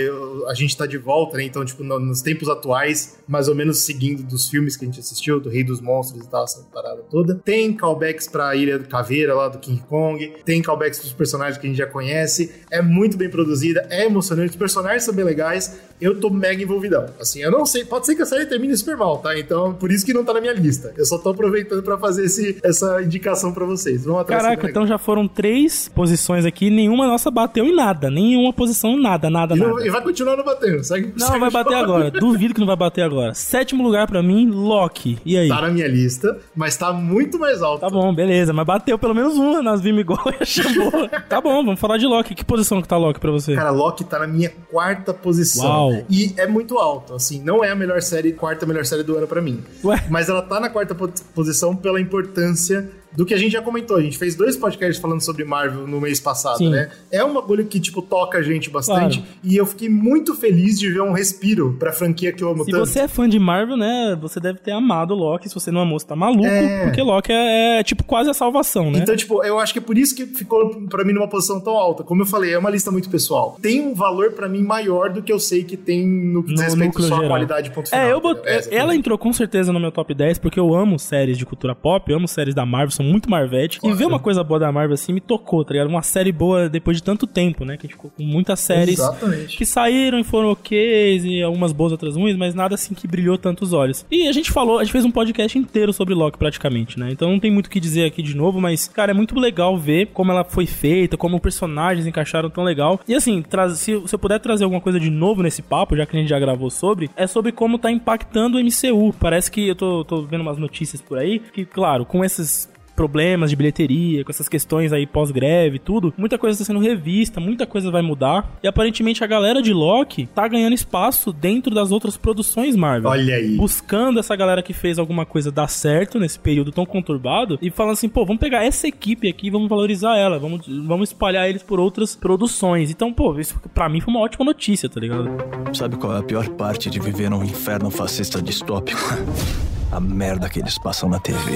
a gente tá de volta, né? Então, tipo, no- nos tempos atuais, mais ou menos seguindo dos filmes que a gente assistiu, do Rei dos Monstros e tal, essa parada toda. Tem callbacks pra Ilha do Caveira lá do King Kong, tem callbacks pros personagens que a gente já conhece. É muito bem produzida, é emocionante, os personagens são bem legais. Eu tô mega envolvidão. Assim, eu não sei, pode ser que a série termine super mal, tá? Então, por isso que não tá na minha lista. Eu só tô aproveitando pra fazer esse, essa indicação pra vocês. Vamos atrás. Caraca, então já foram três posições aqui, nenhuma nossa bateu em nada. Nenhuma posição, nada, nada, E, nada. não- e vai continuar não batendo. Segue, Não, segue vai bater agora. Duvido que não vai bater agora. Sétimo lugar pra mim, Loki. E aí? Tá na minha lista, mas tá muito mais alto. Tá bom, beleza, mas bateu pelo menos uma, nós vimos igual e achamos boa. Tá bom, vamos falar de Loki. Que posição que tá Loki pra você? Cara, Loki tá na minha quarta posição. Uau. E é muito alto, assim, não é a melhor série, quarta melhor série do ano pra mim. Ué? Mas ela tá na quarta po- posição pela importância do que a gente já comentou. A gente fez dois podcasts falando sobre Marvel no mês passado, Sim. né? É um bagulho que, tipo, toca a gente bastante. Claro. E eu fiquei muito feliz de ver um respiro pra franquia que eu amo Se tanto. você é fã de Marvel, né, você deve ter amado Loki. Se você não amou, você tá maluco. É. Porque Loki é, é, tipo quase a salvação, né? Então, tipo, eu acho que é por isso que ficou pra mim numa posição tão alta. Como eu falei, é uma lista muito pessoal. Tem um valor pra mim maior do que eu sei que tem no que diz No respeito só à geral. qualidade ponto final. É, eu bot... É, ela entrou com certeza no meu top 10 porque eu amo séries de cultura pop, eu amo séries da Marvel, são sou muito Marvete. E ver uma coisa boa da Marvel assim me tocou, tá ligado? Uma série boa depois de tanto tempo, né? Que a gente ficou com muitas séries Exatamente. que saíram e foram ok, e algumas boas, outras ruins, mas nada assim que brilhou tantos olhos. E a gente falou, a gente fez um podcast inteiro sobre Loki praticamente, né? Então não tem muito o que dizer aqui de novo, mas, cara, é muito legal ver como ela foi feita, como os personagens encaixaram tão legal. E assim, traz, se, se eu puder trazer alguma coisa de novo nesse papo, já que a gente já gravou sobre, é sobre como tá impactando o MCU. Parece que eu tô, tô vendo umas notícias por aí, que, claro, com esses problemas de bilheteria, com essas questões aí pós-greve e tudo, muita coisa está sendo revista, muita coisa vai mudar. E aparentemente a galera de Loki tá ganhando espaço dentro das outras produções Marvel. Olha aí. Buscando essa galera que fez alguma coisa dar certo nesse período tão conturbado e falando assim, pô, vamos pegar essa equipe aqui, vamos valorizar ela, vamos, vamos espalhar eles por outras produções. Então, pô, isso pra mim foi uma ótima notícia, tá ligado? Sabe qual é a pior parte de viver num inferno fascista distópico? A merda que eles passam na TV.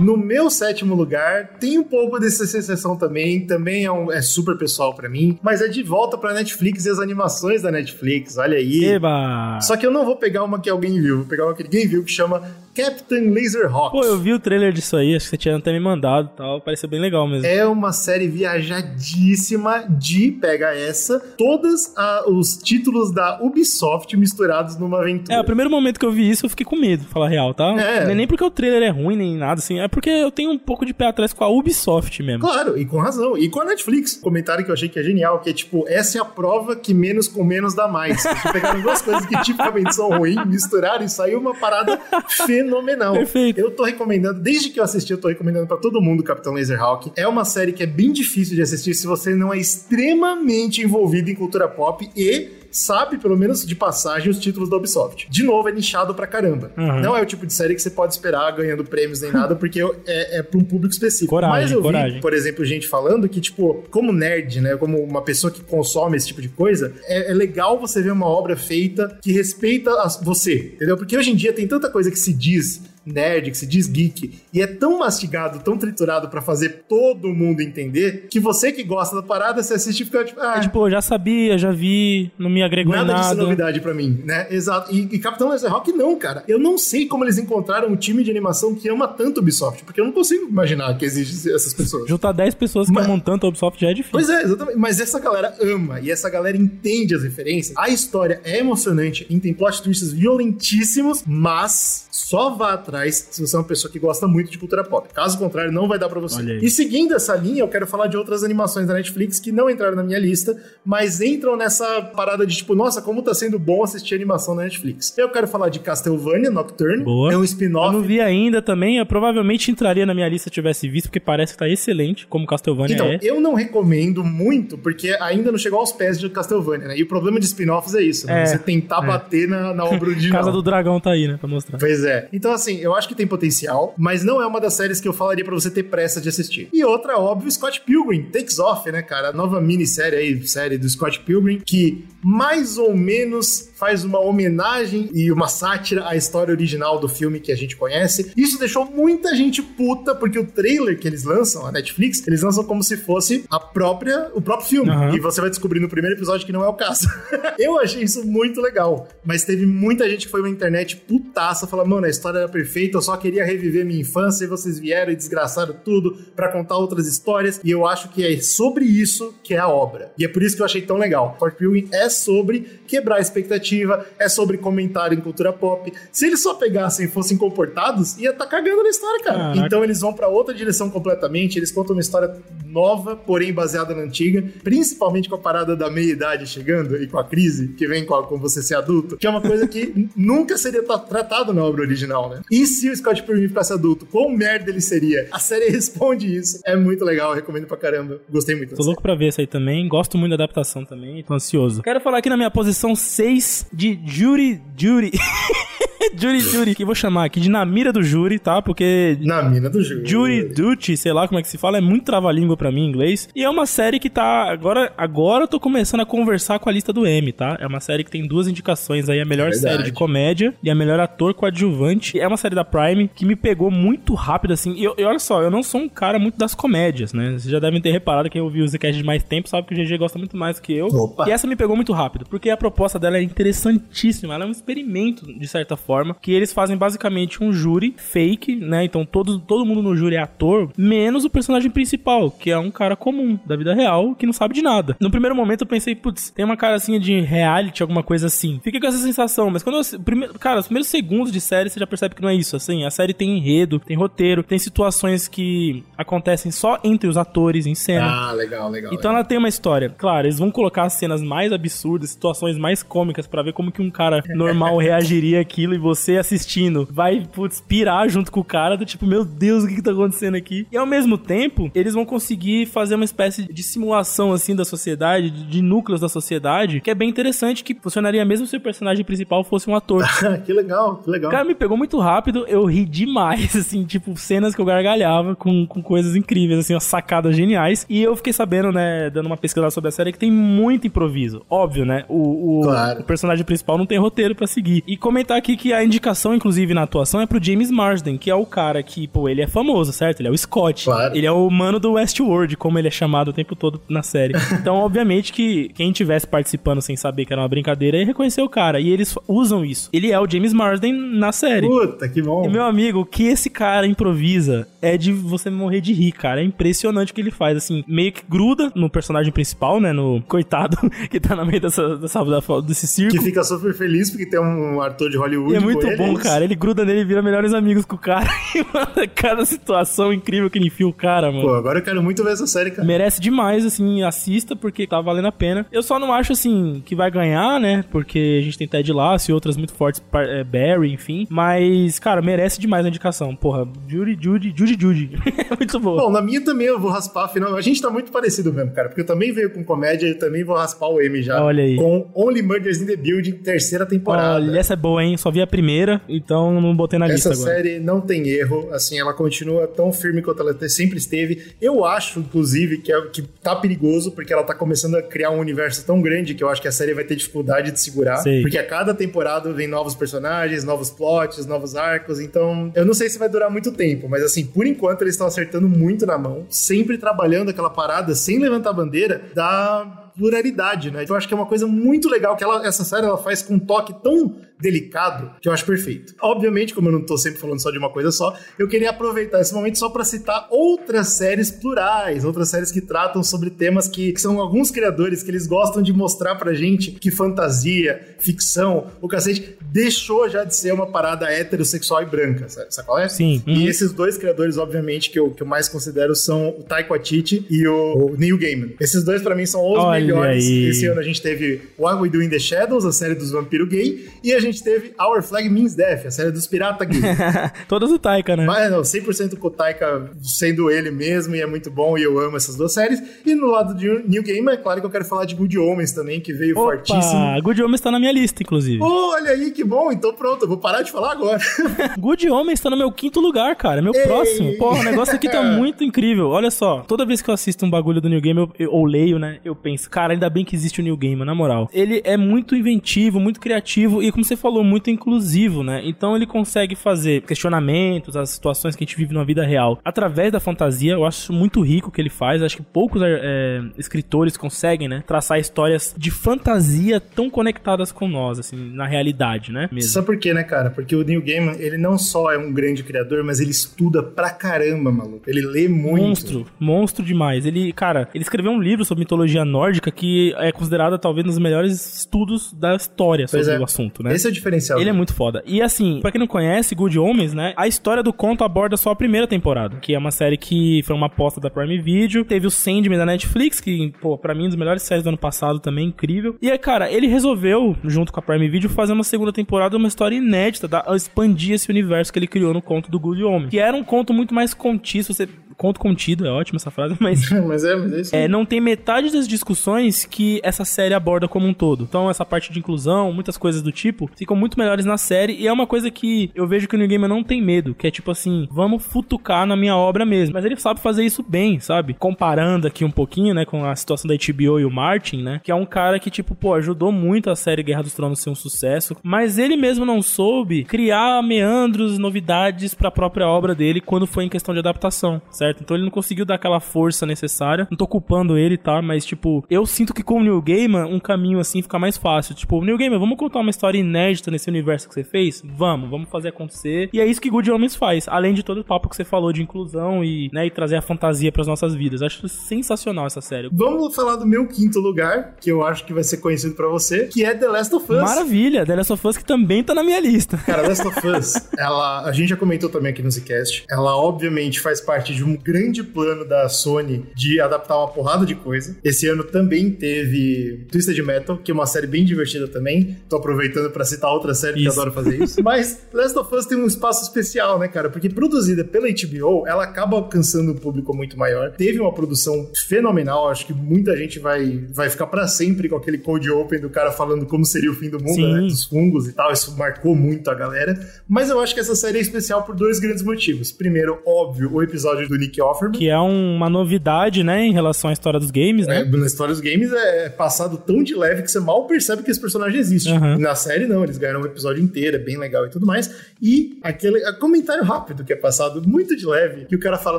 No meu sétimo lugar, tem um pouco dessa sensação também. Também é, um- é super pessoal pra mim. Mas é de volta pra Netflix e as animações da Netflix. Olha aí. Eba! Só que eu não vou pegar uma que alguém viu. Vou pegar uma que ninguém viu, que chama Captain Laserhawk. Pô, eu vi o trailer disso aí, acho que você tinha até me mandado e tal, pareceu bem legal mesmo. É uma série viajadíssima de, pega essa, todos ah, os títulos da Ubisoft misturados numa aventura. É, o primeiro momento que eu vi isso, eu fiquei com medo, falar real, tá? É. Não é nem porque o trailer é ruim, nem nada assim, é porque eu tenho um pouco de pé atrás com a Ubisoft mesmo. Claro, e com razão. E com a Netflix. Comentário que eu achei que é genial, que é tipo, essa é a prova que menos com menos dá mais. Porque pegaram duas coisas que tipicamente são ruins, misturaram e saiu uma parada fenomenal. Perfeito. Eu tô recomendando, desde que eu assisti, eu tô recomendando pra todo mundo Capitão Laserhawk. É uma série que é bem difícil de assistir se você não é extremamente envolvido em cultura pop e sabe, pelo menos de passagem, os títulos da Ubisoft. De novo, é nichado pra caramba. Uhum. Não é o tipo de série que você pode esperar ganhando prêmios nem nada, porque é, é pra um público específico. Coragem, Mas eu coragem. vi, por exemplo, gente falando que, tipo, como nerd, né? Como uma pessoa que consome esse tipo de coisa, é, é legal você ver uma obra feita que respeita as- você, entendeu? Porque hoje em dia tem tanta coisa que se diz nerd, que se diz geek, e é tão mastigado, tão triturado pra fazer todo mundo entender, que você que gosta da parada, você assiste e fica tipo, ah, É tipo, eu já sabia, já vi, não me agregou Nada em disso é nada. novidade pra mim, né? Exato. E, e Capitão Laserhawk não, cara. Eu não sei como eles encontraram um time de animação que ama tanto Ubisoft, porque eu não consigo imaginar que existem essas pessoas. Juntar 10 pessoas que Mas- amam tanto a Ubisoft já é difícil. Pois é, exatamente. Mas essa galera ama e essa galera entende as referências. A história é emocionante, tem plot twists violentíssimos, mas só vá atrás se você é uma pessoa que gosta muito de cultura pop. Caso contrário, não vai dar pra você. E seguindo essa linha, eu quero falar de outras animações da Netflix que não entraram na minha lista, mas entram nessa parada de tipo, nossa, como tá sendo bom assistir animação na Netflix. Eu quero falar de Castlevania Nocturne. Boa. É um Eu spin-off não vi ainda também, eu provavelmente entraria na minha lista se tivesse visto, porque parece que tá excelente, como Castlevania Então, é. eu não recomendo muito, porque ainda não chegou aos pés de Castlevania, né? E o problema de spin-offs é isso, né? É, Você tentar é. bater na, na obra original. Casa do Dragão tá aí, né, pra mostrar. Pois é. Então, assim, eu acho que tem potencial, mas não é uma das séries que eu falaria pra você ter pressa de assistir. E outra, óbvio, Scott Pilgrim, Takes Off, né, cara? A nova minissérie aí, série do Scott Pilgrim, que mais ou menos faz uma homenagem e uma sátira à história original do filme que a gente conhece. Isso deixou muita gente puta, porque o trailer que eles lançam, a Netflix, eles lançam como se fosse a própria, o próprio filme. Aham. E você vai descobrir no primeiro episódio que não é o caso. eu achei isso muito legal, mas teve muita gente que foi na internet putaça, falando, mano, a história era perfeita, eu só queria reviver minha infância e vocês vieram e desgraçaram tudo pra contar outras histórias. E eu acho que é sobre isso que é a obra. E é por isso que eu achei tão legal. Fort Pilgrim é sobre quebrar a expectativa, é sobre comentário em cultura pop. Se eles só pegassem e fossem comportados, ia tá cagando na história, cara. Caraca. Então eles vão pra outra direção completamente, eles contam uma história nova, porém baseada na antiga, principalmente com a parada da meia-idade chegando e com a crise que vem com, a- com você ser adulto, que é uma coisa que nunca seria tra- tratado na obra original, né? E se o Scott Pilgrim ficasse adulto, quão merda ele seria? A série responde isso. É muito legal, recomendo pra caramba. Gostei muito. Tô louco pra ver essa aí também. Gosto muito da adaptação também. Tô ansioso. Quero falar aqui na minha posição 6 de Jury Jury. Jury Jury, que eu vou chamar aqui de Na Mira do Júri, tá? Porque. Na mina do jogo. Jury Duty, sei lá como é que se fala, é muito trava-língua pra mim em inglês. E é uma série que tá. Agora, agora eu tô começando a conversar com a lista do M, tá? É uma série que tem duas indicações aí: a melhor É série de comédia e a melhor ator coadjuvante. É uma série da Prime que me pegou muito rápido, assim. E, eu- e olha só, eu não sou um cara muito das comédias, né? Vocês já devem ter reparado, quem ouviu o Zcast de mais tempo sabe que o GG gosta muito mais do que eu. Opa. E essa me pegou muito rápido, porque a proposta dela é interessantíssima. Ela é um experimento, de certa forma. Forma, que eles fazem basicamente um júri fake, né? Então todo, todo mundo no júri é ator, menos o personagem principal, que é um cara comum da vida real, que não sabe de nada. No primeiro momento eu pensei, putz, tem uma caracinha de reality, alguma coisa assim. Fiquei com essa sensação, mas quando eu. Primeiro, cara, os primeiros segundos de série você já percebe que não é isso. Assim, a série tem enredo, tem roteiro, tem situações que acontecem só entre os atores em cena. Ah, legal, legal. Então legal. ela tem uma história. Claro, eles vão colocar as cenas mais absurdas, situações mais cômicas para ver como que um cara normal reagiria aquilo e você assistindo vai, putz, pirar junto com o cara do tipo, meu Deus, o que que tá acontecendo aqui? E ao mesmo tempo, eles vão conseguir fazer uma espécie de simulação assim da sociedade, de, de núcleos da sociedade, que é bem interessante, que funcionaria mesmo se o personagem principal fosse um ator. que legal, que legal. Cara, me pegou muito rápido, eu ri demais, assim, tipo, cenas que eu gargalhava com, com coisas incríveis, assim, umas sacadas geniais. E eu fiquei sabendo, né, dando uma pesquisada sobre a série, que tem muito improviso. Óbvio, né? O, o, Claro. o personagem principal não tem roteiro pra seguir. E comentar aqui que a indicação, inclusive, na atuação é pro James Marsden, que é o cara que, pô, ele é famoso, certo? Ele é o Scott. Claro. Ele é o mano do Westworld, como ele é chamado o tempo todo na série. Então, obviamente que quem tivesse participando sem saber que era uma brincadeira ia reconhecer o cara. E eles usam isso. Ele é o James Marsden na série. Puta, que bom. E, meu amigo, o que esse cara improvisa é de você morrer de rir, cara. É impressionante o que ele faz, assim, meio que gruda no personagem principal, né? No coitado que tá no meio dessa, dessa, desse circo. Que fica super feliz porque tem um ator de Hollywood. É muito ele, bom, cara. Ele gruda nele e vira melhores amigos com o cara. E manda cada situação incrível que ele enfia o cara, mano. Pô, agora eu quero muito ver essa série, cara. Merece demais, assim, assista, porque tá valendo a pena. Eu só não acho, assim, que vai ganhar, né? Porque a gente tem Ted Lasso e outras muito fortes, é, Barry, enfim. Mas, cara, merece demais a indicação. Porra, Judy, Judy, Judy, Judy. É muito boa. Bom, na minha também eu vou raspar, afinal. A gente tá muito parecido mesmo, cara. Porque eu também veio com comédia e também vou raspar o M já. Olha aí. Com Only Murders in the Building, terceira temporada. Olha, essa é boa, hein? Só vi a primeira, então não botei na lista Essa agora. série não tem erro, assim, ela continua tão firme quanto ela sempre esteve. Eu acho, inclusive, que, é, que tá perigoso, porque ela tá começando a criar um universo tão grande que eu acho que a série vai ter dificuldade de segurar. Sei. Porque a cada temporada vem novos personagens, novos plots, novos arcos, então eu não sei se vai durar muito tempo, mas assim, por enquanto eles estão acertando muito na mão, sempre trabalhando aquela parada sem levantar bandeira da pluralidade, né? Eu acho que é uma coisa muito legal que ela, essa série ela faz com um toque tão delicado que eu acho perfeito. Obviamente, como eu não tô sempre falando só de uma coisa só, eu queria aproveitar esse momento só para citar outras séries plurais, outras séries que tratam sobre temas que, que são alguns criadores que eles gostam de mostrar pra gente que fantasia, ficção, o cacete deixou já de ser uma parada heterossexual e branca, sabe, sabe qual é? Sim. E Uhum. esses dois criadores, obviamente, que eu, que eu mais considero são o Taika Waititi e o, o Neil Gaiman. Esses dois, pra mim, são os Olha melhores. aí. Esse ano a gente teve What We Do in the Shadows, a série dos vampiro gay, e a gente teve Our Flag Means Death, a série dos pirata gay. Todas do Taika, né? Mas não, 100% com o Taika sendo ele mesmo, e é muito bom, e eu amo essas duas séries. E no lado de New Game, é claro que eu quero falar de Good Homens também, que veio fortíssimo. Opa, Good Homens tá na minha lista, inclusive. Olha aí, que bom, então pronto, eu vou parar de falar agora. Good Homens tá no meu quinto lugar, cara. Meu Ei. próximo. Porra, o negócio aqui tá muito incrível. Olha só, toda vez que eu assisto um bagulho do New Game, eu, eu- ou leio, né, eu penso, cara, ainda bem que existe o New Game, na moral. Ele é muito inventivo, muito criativo e, como você falou, muito inclusivo, né? Então ele consegue fazer questionamentos, as situações que a gente vive na vida real, através da fantasia. Eu acho muito rico o que ele faz. Acho que poucos é, escritores conseguem, né, traçar histórias de fantasia tão conectadas com nós, assim, na realidade, né? Mesmo. Sabe por quê, né, cara? Porque o Neil Gaiman, ele não só é um grande criador, mas ele estuda pra caramba, maluco. Ele lê muito. Monstro, monstro demais. Ele, cara, ele escreveu um livro sobre mitologia nórdica que é considerado talvez um dos melhores estudos da história Pois sobre é. o assunto, né? Esse é o diferencial. Ele é dele. muito foda. E assim, pra quem não conhece, Good Homens, né? A história do conto aborda só a primeira temporada, que é uma série que foi uma aposta da Prime Video. Teve o Sandman da Netflix, que, pô, pra mim, é uma das melhores séries do ano passado também, incrível. E aí, cara, ele resolveu, junto com a Prime Video, fazer uma segunda temporada, uma história inédita, da, expandir esse universo que ele criou no conto do Good Homens. Que era um conto muito mais contido, você... Conto contido, é ótima essa frase, mas mas é, mas é isso. é, não tem metade das discussões que essa série aborda como um todo. Então, essa parte de inclusão, muitas coisas do tipo, ficam muito melhores na série. E é uma coisa que eu vejo que o New Gamer não tem medo, que é tipo assim, vamos futucar na minha obra mesmo. Mas ele sabe fazer isso bem, sabe? Comparando aqui um pouquinho, né, com a situação da HBO e o Martin, né? Que é um cara que, tipo, pô, ajudou muito a série Guerra dos Tronos ser um sucesso. Mas ele mesmo não soube criar meandros, novidades pra própria obra dele quando foi em questão de adaptação, certo? Certo. Então ele não conseguiu dar aquela força necessária. Não tô culpando ele, tá? Mas, tipo, eu sinto que com o New Gamer, um caminho assim fica mais fácil. Tipo, New Gamer, vamos contar uma história inédita nesse universo que você fez? Vamos, vamos fazer acontecer. E é isso que Good Homens faz. Além de todo o papo que você falou de inclusão e, né, e trazer a fantasia para as nossas vidas. Acho sensacional essa série. Vamos falar do meu quinto lugar, que eu acho que vai ser conhecido para você, que é The Last of Us. Maravilha, The Last of Us que também tá na minha lista. Cara, The Last of Us, ela, a gente já comentou também aqui no Zcast, ela obviamente faz parte de um grande plano da Sony de adaptar uma porrada de coisa. Esse ano também teve Twisted Metal, que é uma série bem divertida também. Tô aproveitando para citar outra série isso. que eu adoro fazer isso. Mas Last of Us tem um espaço especial, né, cara? Porque produzida pela HBO, ela acaba alcançando um público muito maior. Teve uma produção fenomenal, acho que muita gente vai, vai ficar para sempre com aquele cold open do cara falando como seria o fim do mundo, né? Dos fungos e tal. Isso marcou muito a galera. Mas eu acho que essa série é especial por dois grandes motivos. Primeiro, óbvio, o episódio do Nick Offerman. Que é uma novidade, né, em relação à história dos games, né? É, na história dos games é passado tão de leve que você mal percebe que esse personagem existe. Uhum. Na série, não, eles ganharam um episódio inteiro, é bem legal e tudo mais. E aquele comentário rápido que é passado, muito de leve, que o cara fala: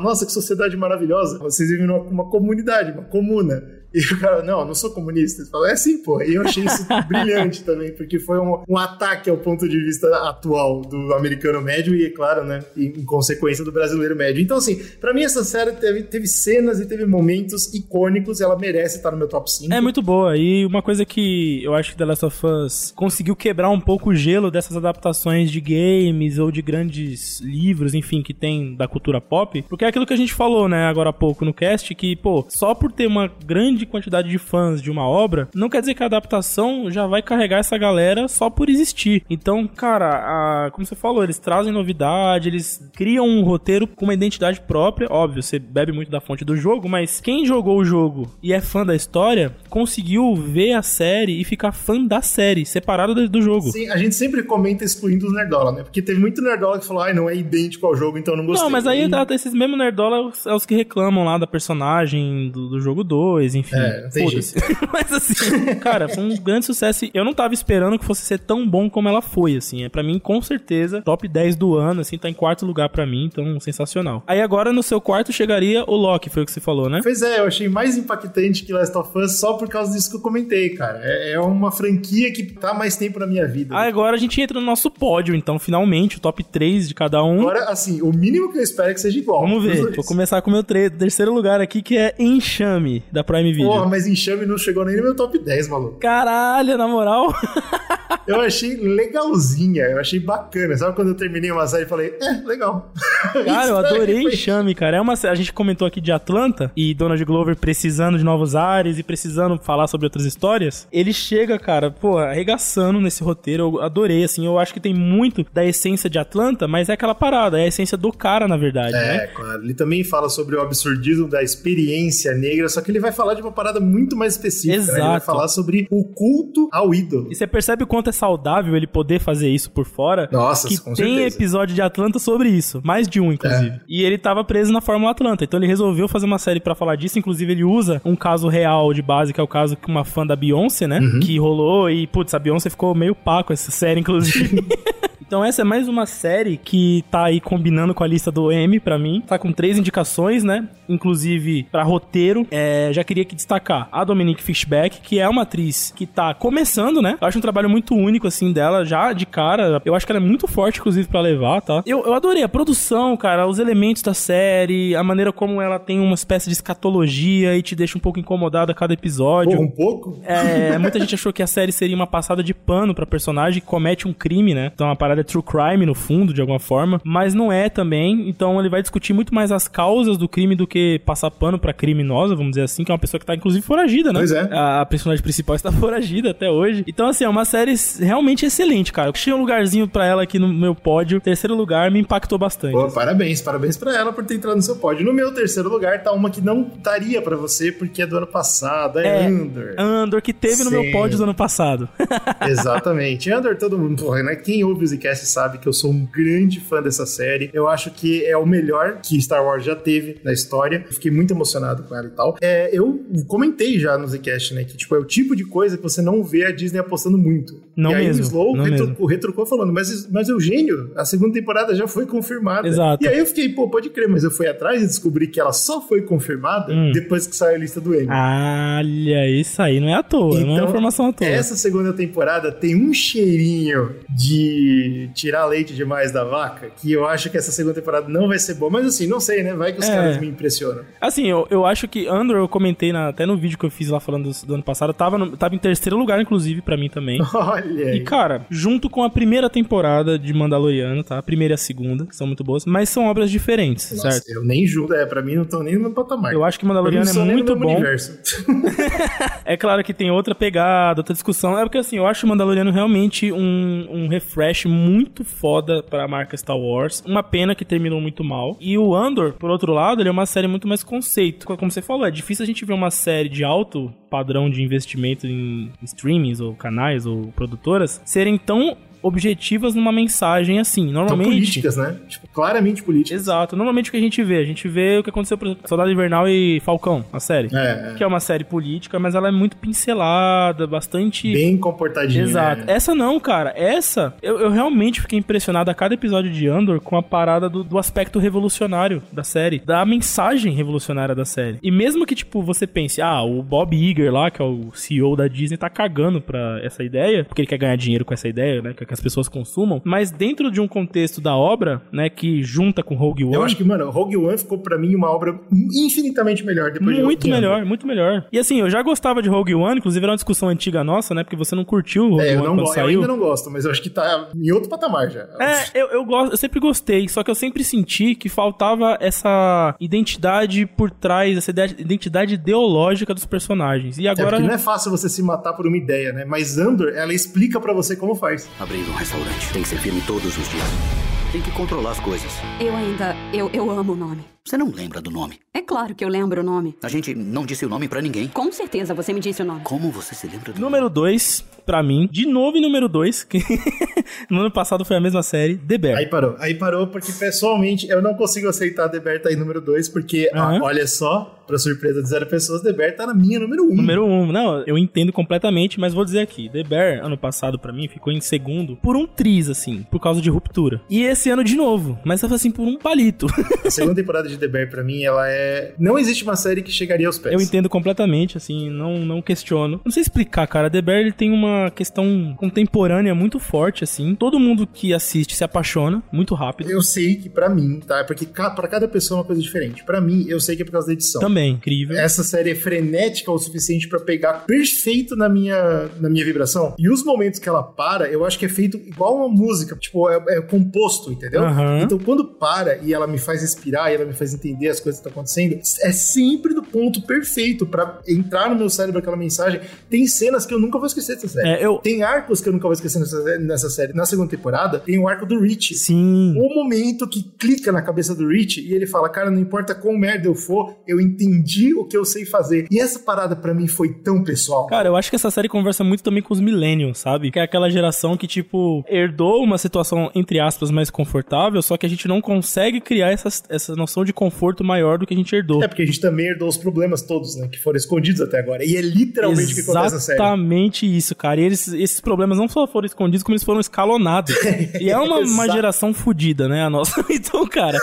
Nossa, que sociedade maravilhosa. Vocês vivem numa uma comunidade, uma comuna. E o cara, não, não sou comunista. Ele falou, é sim, pô. E eu achei isso brilhante também, porque foi um, um, ataque ao ponto de vista atual do americano médio e, é claro, né, em consequência do brasileiro médio. Então, assim, para mim essa série teve, teve cenas e teve momentos icônicos, ela merece estar no meu top 5. É muito boa. E uma coisa que eu acho que The Last of Us conseguiu quebrar um pouco o gelo dessas adaptações de games ou de grandes livros, enfim, que tem da cultura pop, porque é aquilo que a gente falou, né, agora há pouco no cast, que, pô, só por ter uma grande grande quantidade de fãs de uma obra, não quer dizer que a adaptação já vai carregar essa galera só por existir. Então, cara, a, como você falou, eles trazem novidade, eles criam um roteiro com uma identidade própria. Óbvio, você bebe muito da fonte do jogo, mas quem jogou o jogo e é fã da história, conseguiu ver a série e ficar fã da série, separado do, do jogo. Sim, a gente sempre comenta excluindo os nerdola, né? Porque teve muito nerdola que falou, ai, não é idêntico ao jogo, então não gostei. Não, mas aí e... esses mesmos nerdola é os que reclamam lá da personagem do, do jogo 2, enfim. É, foda-se. Mas assim, cara, foi um grande sucesso. Eu não tava esperando que fosse ser tão bom como ela foi, assim. É para mim, com certeza, top 10 do ano, assim, tá em quarto lugar para mim, então sensacional. Aí agora no seu quarto chegaria o Loki, foi o que você falou, né? Pois é, eu achei mais impactante que Last of Us só por causa disso que eu comentei, cara. É, é uma franquia que tá mais tempo na minha vida. Ah, agora a gente entra no nosso pódio, então, finalmente, o top 3 de cada um. Agora, assim, o mínimo que eu espero é que seja igual. Vamos ver. Vou começar com o meu terceiro lugar aqui, que é Enxame, da Prime Video. Porra, mas Enxame não chegou nem no meu top 10, maluco. Caralho, na moral. eu achei legalzinha, eu achei bacana. Sabe quando eu terminei uma série e falei, é, legal. Cara, eu adorei Enxame, cara. É uma A gente comentou aqui de Atlanta e Donald Glover precisando de novos ares e precisando falar sobre outras histórias. Ele chega, cara, pô, arregaçando nesse roteiro. Eu adorei, assim. Eu acho que tem muito da essência de Atlanta, mas é aquela parada, é a essência do cara, na verdade, é, né? claro. Ele também fala sobre o absurdismo da experiência negra, só que ele vai falar de uma parada muito mais específica. Exato. Né? Ele vai falar sobre o culto ao ídolo. E você percebe o quanto é saudável ele poder fazer isso por fora. Nossa, que com tem certeza. episódio de Atlanta sobre isso. Mais de um, inclusive. É. E ele tava preso na Fórmula Atlanta. Então ele resolveu fazer uma série para falar disso. Inclusive, ele usa um caso real de base, que é o caso que uma fã da Beyoncé, né? Uhum. Que rolou. E, putz, a Beyoncé ficou meio pá com essa série, inclusive. Então essa é mais uma série que tá aí combinando com a lista do M para mim. Tá com três indicações, né? Inclusive para roteiro. É, já queria que destacar a Dominique Fishback, que é uma atriz que tá começando, né? Eu acho um trabalho muito único assim dela, já de cara. Eu acho que ela é muito forte, inclusive, para levar, tá? Eu, eu adorei a produção, cara, os elementos da série, a maneira como ela tem uma espécie de escatologia e te deixa um pouco incomodado a cada episódio. Pô, um pouco? É, muita gente achou que a série seria uma passada de pano pra personagem que comete um crime, né? Então, uma parada é true crime no fundo, de alguma forma, mas não é também. Então ele vai discutir muito mais as causas do crime do que passar pano pra criminosa, vamos dizer assim, que é uma pessoa que tá inclusive foragida, né? Pois é. A personagem principal está foragida até hoje. Então, assim, é uma série realmente excelente, cara. Eu achei um lugarzinho pra ela aqui no meu pódio. Terceiro lugar me impactou bastante. Pô, parabéns, parabéns pra ela por ter entrado no seu pódio. No meu terceiro lugar tá uma que não estaria pra você, porque é do ano passado, é, é Andor. Andor, que teve Sim. no meu pódio do ano passado. Exatamente. Andor, todo mundo, porra, né? Quem ouve o Zcast sabe que eu sou um grande fã dessa série. Eu acho que é o melhor que Star Wars já teve na história. Fiquei muito emocionado com ela e tal. É, eu comentei já no Zcast, né? Que tipo, é o tipo de coisa que você não vê a Disney apostando muito. Não e aí mesmo, o Slow não retro- mesmo. retrucou falando, mas, mas Eugênio, a segunda temporada já foi confirmada. Exato. E aí eu fiquei, pô, pode crer, mas eu fui atrás e descobri que ela só foi confirmada Hum. depois que saiu a lista do Emmy. Olha, isso aí não é à toa, não é Então, informação à toa. Essa segunda temporada tem um cheirinho de tirar leite demais da vaca, que eu acho que essa segunda temporada não vai ser boa. Mas assim, não sei, né? Vai que os É. caras me impressionam. Assim, eu, eu acho que Andor, eu comentei na- até no vídeo que eu fiz lá falando do, do ano passado, tava, no- tava em terceiro lugar, inclusive, pra mim também. Olha E, aí. cara, junto com a primeira temporada de Mandaloriano, tá? A primeira e a segunda, que são muito boas, mas são obras diferentes, Nossa, certo? eu nem julgo, é, pra mim não estão nem no meu patamar. Eu acho que Mandaloriano é muito bom. É claro que tem outra pegada, outra discussão. É porque assim, eu acho o Mandaloriano realmente um, um refresh muito foda pra marca Star Wars. Uma pena que terminou muito mal. E o Andor, por outro lado, ele é uma série muito mais conceito. Como você falou, é difícil a gente ver uma série de alto padrão de investimento em streamings ou canais ou produtoras serem tão objetivas numa mensagem assim. São Normalmente. políticas, né? Tipo, claramente políticas. Exato. Normalmente o que a gente vê? A gente vê o que aconteceu, por Soldado Invernal e Falcão, a série. É, Que é uma série política, mas ela é muito pincelada, bastante. bem comportadinha. Exato. né? Essa não, cara. Essa, eu, eu realmente fiquei impressionado a cada episódio de Andor com a parada do, do aspecto revolucionário da série, da mensagem revolucionária da série. E mesmo que, tipo, você pense, ah, o Bob Iger lá, que é o CEO da Disney, tá cagando pra essa ideia, porque ele quer ganhar dinheiro com essa ideia, né, que as pessoas consumam, mas dentro de um contexto da obra, né, que junta com Rogue One, Eu acho que, mano, Rogue One ficou pra mim uma obra infinitamente melhor depois de muito One. melhor, muito melhor. E assim, eu já gostava de Rogue One, inclusive era uma discussão antiga nossa, né? Porque você não curtiu o Rogue É, eu, One não, quando go- eu saiu. ainda não gosto, mas eu acho que tá em outro patamar já. É, eu, eu gosto, eu sempre gostei, só que eu sempre senti que faltava essa identidade por trás, essa ide- identidade ideológica dos personagens. E É agora. porque não é fácil você se matar por uma ideia, né? Mas Andor, ela explica pra você como faz. Um restaurante. Tem que ser firme todos os dias. Tem que controlar as coisas. Eu ainda. Eu, eu amo o nome. Você não lembra do nome? É claro que eu lembro o nome. A gente não disse o nome pra ninguém. Com certeza você me disse o nome. Como você se lembra do Número 2, pra mim, de novo em número 2, que no ano passado foi a mesma série, The Bear. Aí parou. Aí parou porque, pessoalmente, eu não consigo aceitar The Bear tá aí número 2, porque, ah, Aham. olha só, pra surpresa de zero pessoas, The Bear tá na minha número 1. Um. Número 1, um. não, eu entendo completamente, mas vou dizer aqui, The Bear, ano passado pra mim, ficou em segundo por um triz, assim, por causa de ruptura. E esse ano de novo, mas tava assim, por um palito. A segunda temporada de The Bear, pra mim, ela é... Não existe uma série que chegaria aos pés. Eu entendo completamente, assim, não, não questiono. Não sei explicar, cara. The Bear ele tem uma questão contemporânea muito forte, assim. Todo mundo que assiste se apaixona muito rápido. Eu sei que pra mim, tá? Porque ca- pra cada pessoa é uma coisa diferente. Pra mim, eu sei que é por causa da edição. Também, incrível. Essa série é frenética o suficiente pra pegar perfeito na minha, na minha vibração. E os momentos que ela para, eu acho que é feito igual uma música. Tipo, é, é composto, entendeu? Aham. Então, quando para e ela me faz respirar e ela me faz entender as coisas que estão acontecendo, é sempre do ponto perfeito pra entrar no meu cérebro aquela mensagem. Tem cenas que eu nunca vou esquecer dessa série. É, eu. Tem arcos que eu nunca vou esquecer nessa, nessa série. Na segunda temporada, tem o arco do Rich. Sim. O momento que clica na cabeça do Rich e ele fala: Cara, não importa quão merda eu for, eu entendi o que eu sei fazer. E essa parada pra mim foi tão pessoal. Cara, eu acho que essa série conversa muito também com os millennials, sabe? Que é aquela geração que, tipo, herdou uma situação, entre aspas, mais confortável, só que a gente não consegue criar essa, essa noção de conforto maior do que a gente herdou. É porque a gente também herdou os problemas todos, né? Que foram escondidos até agora. E é literalmente o que acontece na série. Exatamente isso, cara. E eles, esses problemas não só foram escondidos, como eles foram escalonados. e é uma, uma geração fodida, né? A nossa. Então, cara,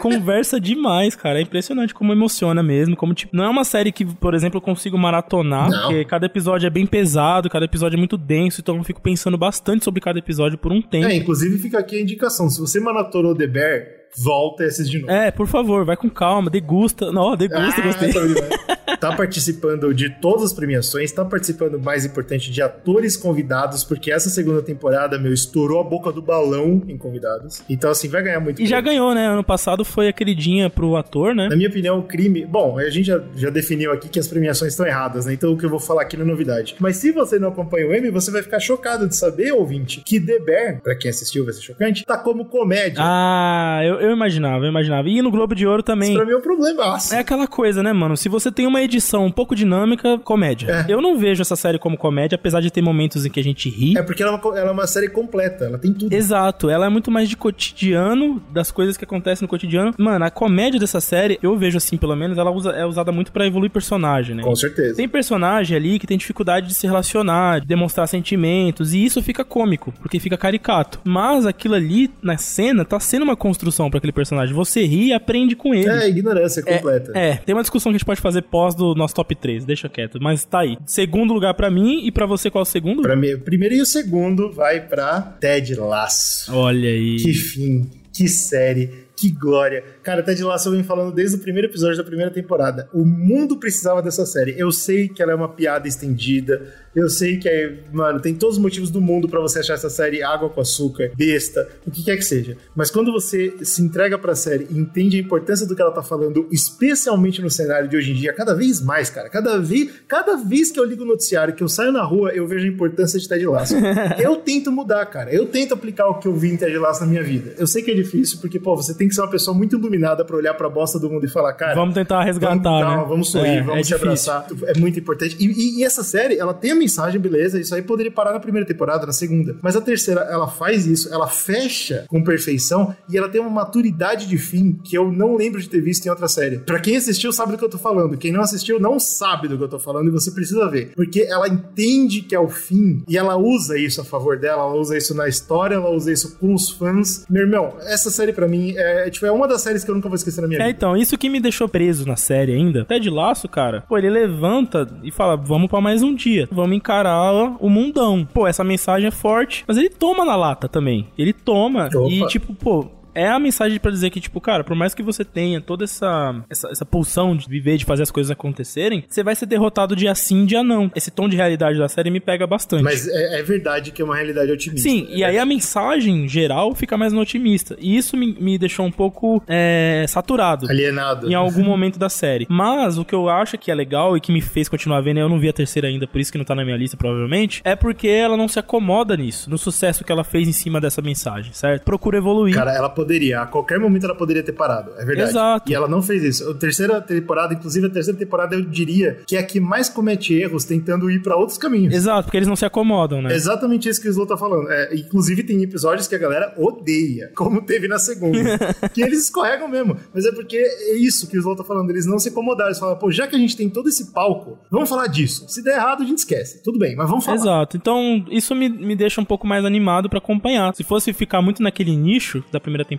conversa demais, cara. É impressionante como emociona mesmo. Como, tipo, não é uma série que, por exemplo, eu consigo maratonar, Não. porque cada episódio é bem pesado, cada episódio é muito denso, então eu fico pensando bastante sobre cada episódio por um tempo. É, inclusive fica aqui a indicação. Se você maratonou The Bear, volta e assiste de novo. É, por favor, vai com calma, degusta. Não, degusta, Ah, gostei. tá brincando. Tá participando de todas as premiações, tá participando, mais importante, de atores convidados, porque essa segunda temporada, meu, estourou a boca do balão em convidados. Então, assim, vai ganhar muito E já ganhou, né? Ano passado foi a queridinha pro ator, né? Na minha opinião, o crime. Bom, a gente já, já definiu aqui que as premiações estão erradas, né? Então o que eu vou falar aqui não é novidade. Mas se você não acompanha o Emmy, você vai ficar chocado de saber, ouvinte, que The Bear, pra quem assistiu vai ser chocante, tá como comédia. Ah, eu, eu imaginava, eu imaginava. E no Globo de Ouro também. Isso pra mim é um problema. É aquela coisa, né, mano? Se você tem uma edição um pouco dinâmica, comédia. É. Eu não vejo essa série como comédia, apesar de ter momentos em que a gente ri. É porque ela é, uma, ela é uma série completa, ela tem tudo. Exato, ela é muito mais de cotidiano, das coisas que acontecem no cotidiano. Mano, a comédia dessa série, eu vejo assim, pelo menos, ela usa, é usada muito pra evoluir personagem, né? Com certeza. Tem personagem ali que tem dificuldade de se relacionar, de demonstrar sentimentos, e isso fica cômico, porque fica caricato. Mas aquilo ali, na cena, tá sendo uma construção pra aquele personagem. Você ri e aprende com ele. É, ignorância completa. É, tem uma discussão que a gente pode fazer pós do nosso top 3, deixa quieto, mas tá aí. Segundo lugar pra mim, e pra você qual é o segundo? Pra mim, o primeiro e o segundo vai pra Ted Lasso. Olha aí. Que fim, que série, que glória. Cara, Ted Lasso eu venho falando desde o primeiro episódio da primeira temporada. O mundo precisava dessa série. Eu sei que ela é uma piada estendida. Eu sei que é, mano, tem todos os motivos do mundo pra você achar essa série água com açúcar, besta, o que quer que seja. Mas quando você se entrega pra série e entende a importância do que ela tá falando, especialmente no cenário de hoje em dia, cada vez mais, cara. Cada vez, cada vez que eu ligo o noticiário, que eu saio na rua, eu vejo a importância de Ted Lasso. eu tento mudar, cara. Eu tento aplicar o que eu vi em Ted Lasso na minha vida. Eu sei que é difícil, porque, pô, você tem que ser uma pessoa muito iluminada pra olhar pra bosta do mundo e falar, cara. Vamos tentar resgatar, vamos, calma, né? vamos sorrir, É, vamos é se abraçar. É muito importante. E, e- e essa série, ela tem a mensagem, beleza, isso aí poderia parar na primeira temporada, na segunda. Mas a terceira, ela faz isso, ela fecha com perfeição e ela tem uma maturidade de fim que eu não lembro de ter visto em outra série. Pra quem assistiu, sabe do que eu tô falando. Quem não assistiu, não sabe do que eu tô falando e você precisa ver. Porque ela entende que é o fim e ela usa isso a favor dela, ela usa isso na história, ela usa isso com os fãs. Meu irmão, essa série pra mim é, tipo, é uma das séries que eu nunca vou esquecer na minha É, vida. então, isso que me deixou preso na série ainda. Ted Laço, cara, pô, ele levanta e fala, vamos pra mais um dia. Vamos encarar o mundão. Pô, essa mensagem é forte, mas ele toma na lata também. Ele toma Opa. e, tipo, pô... É a mensagem pra dizer que, tipo, cara, por mais que você tenha toda essa, essa, essa pulsão de viver, de fazer as coisas acontecerem, você vai ser derrotado dia sim, dia não. Esse tom de realidade da série me pega bastante. Mas é, é verdade que é uma realidade otimista. Sim, e aí a mensagem geral fica mais no otimista. E isso me, me deixou um pouco é, saturado. Alienado. Em algum momento da série. Mas o que eu acho que é legal e que me fez continuar vendo, eu não vi a terceira ainda, por isso que não tá na minha lista, provavelmente, é porque ela não se acomoda nisso, no sucesso que ela fez em cima dessa mensagem, certo? Procura evoluir. Cara, ela poderia, a qualquer momento ela poderia ter parado, é verdade. Exato. E ela não fez isso. A terceira temporada, inclusive a terceira temporada, eu diria que é a que mais comete erros tentando ir pra outros caminhos. Exato, porque eles não se acomodam, né? É Exatamente isso que o Slow tá falando. É, inclusive, tem episódios que a galera odeia, como teve na segunda. que eles escorregam mesmo. Mas é porque é isso que o Slow tá falando. Eles não se acomodaram. Eles falam, pô, já que a gente tem todo esse palco, vamos falar disso. Se der errado, a gente esquece. Tudo bem, mas vamos falar. Exato. Então, isso me, me deixa um pouco mais animado pra acompanhar. Se fosse ficar muito naquele nicho da primeira temporada,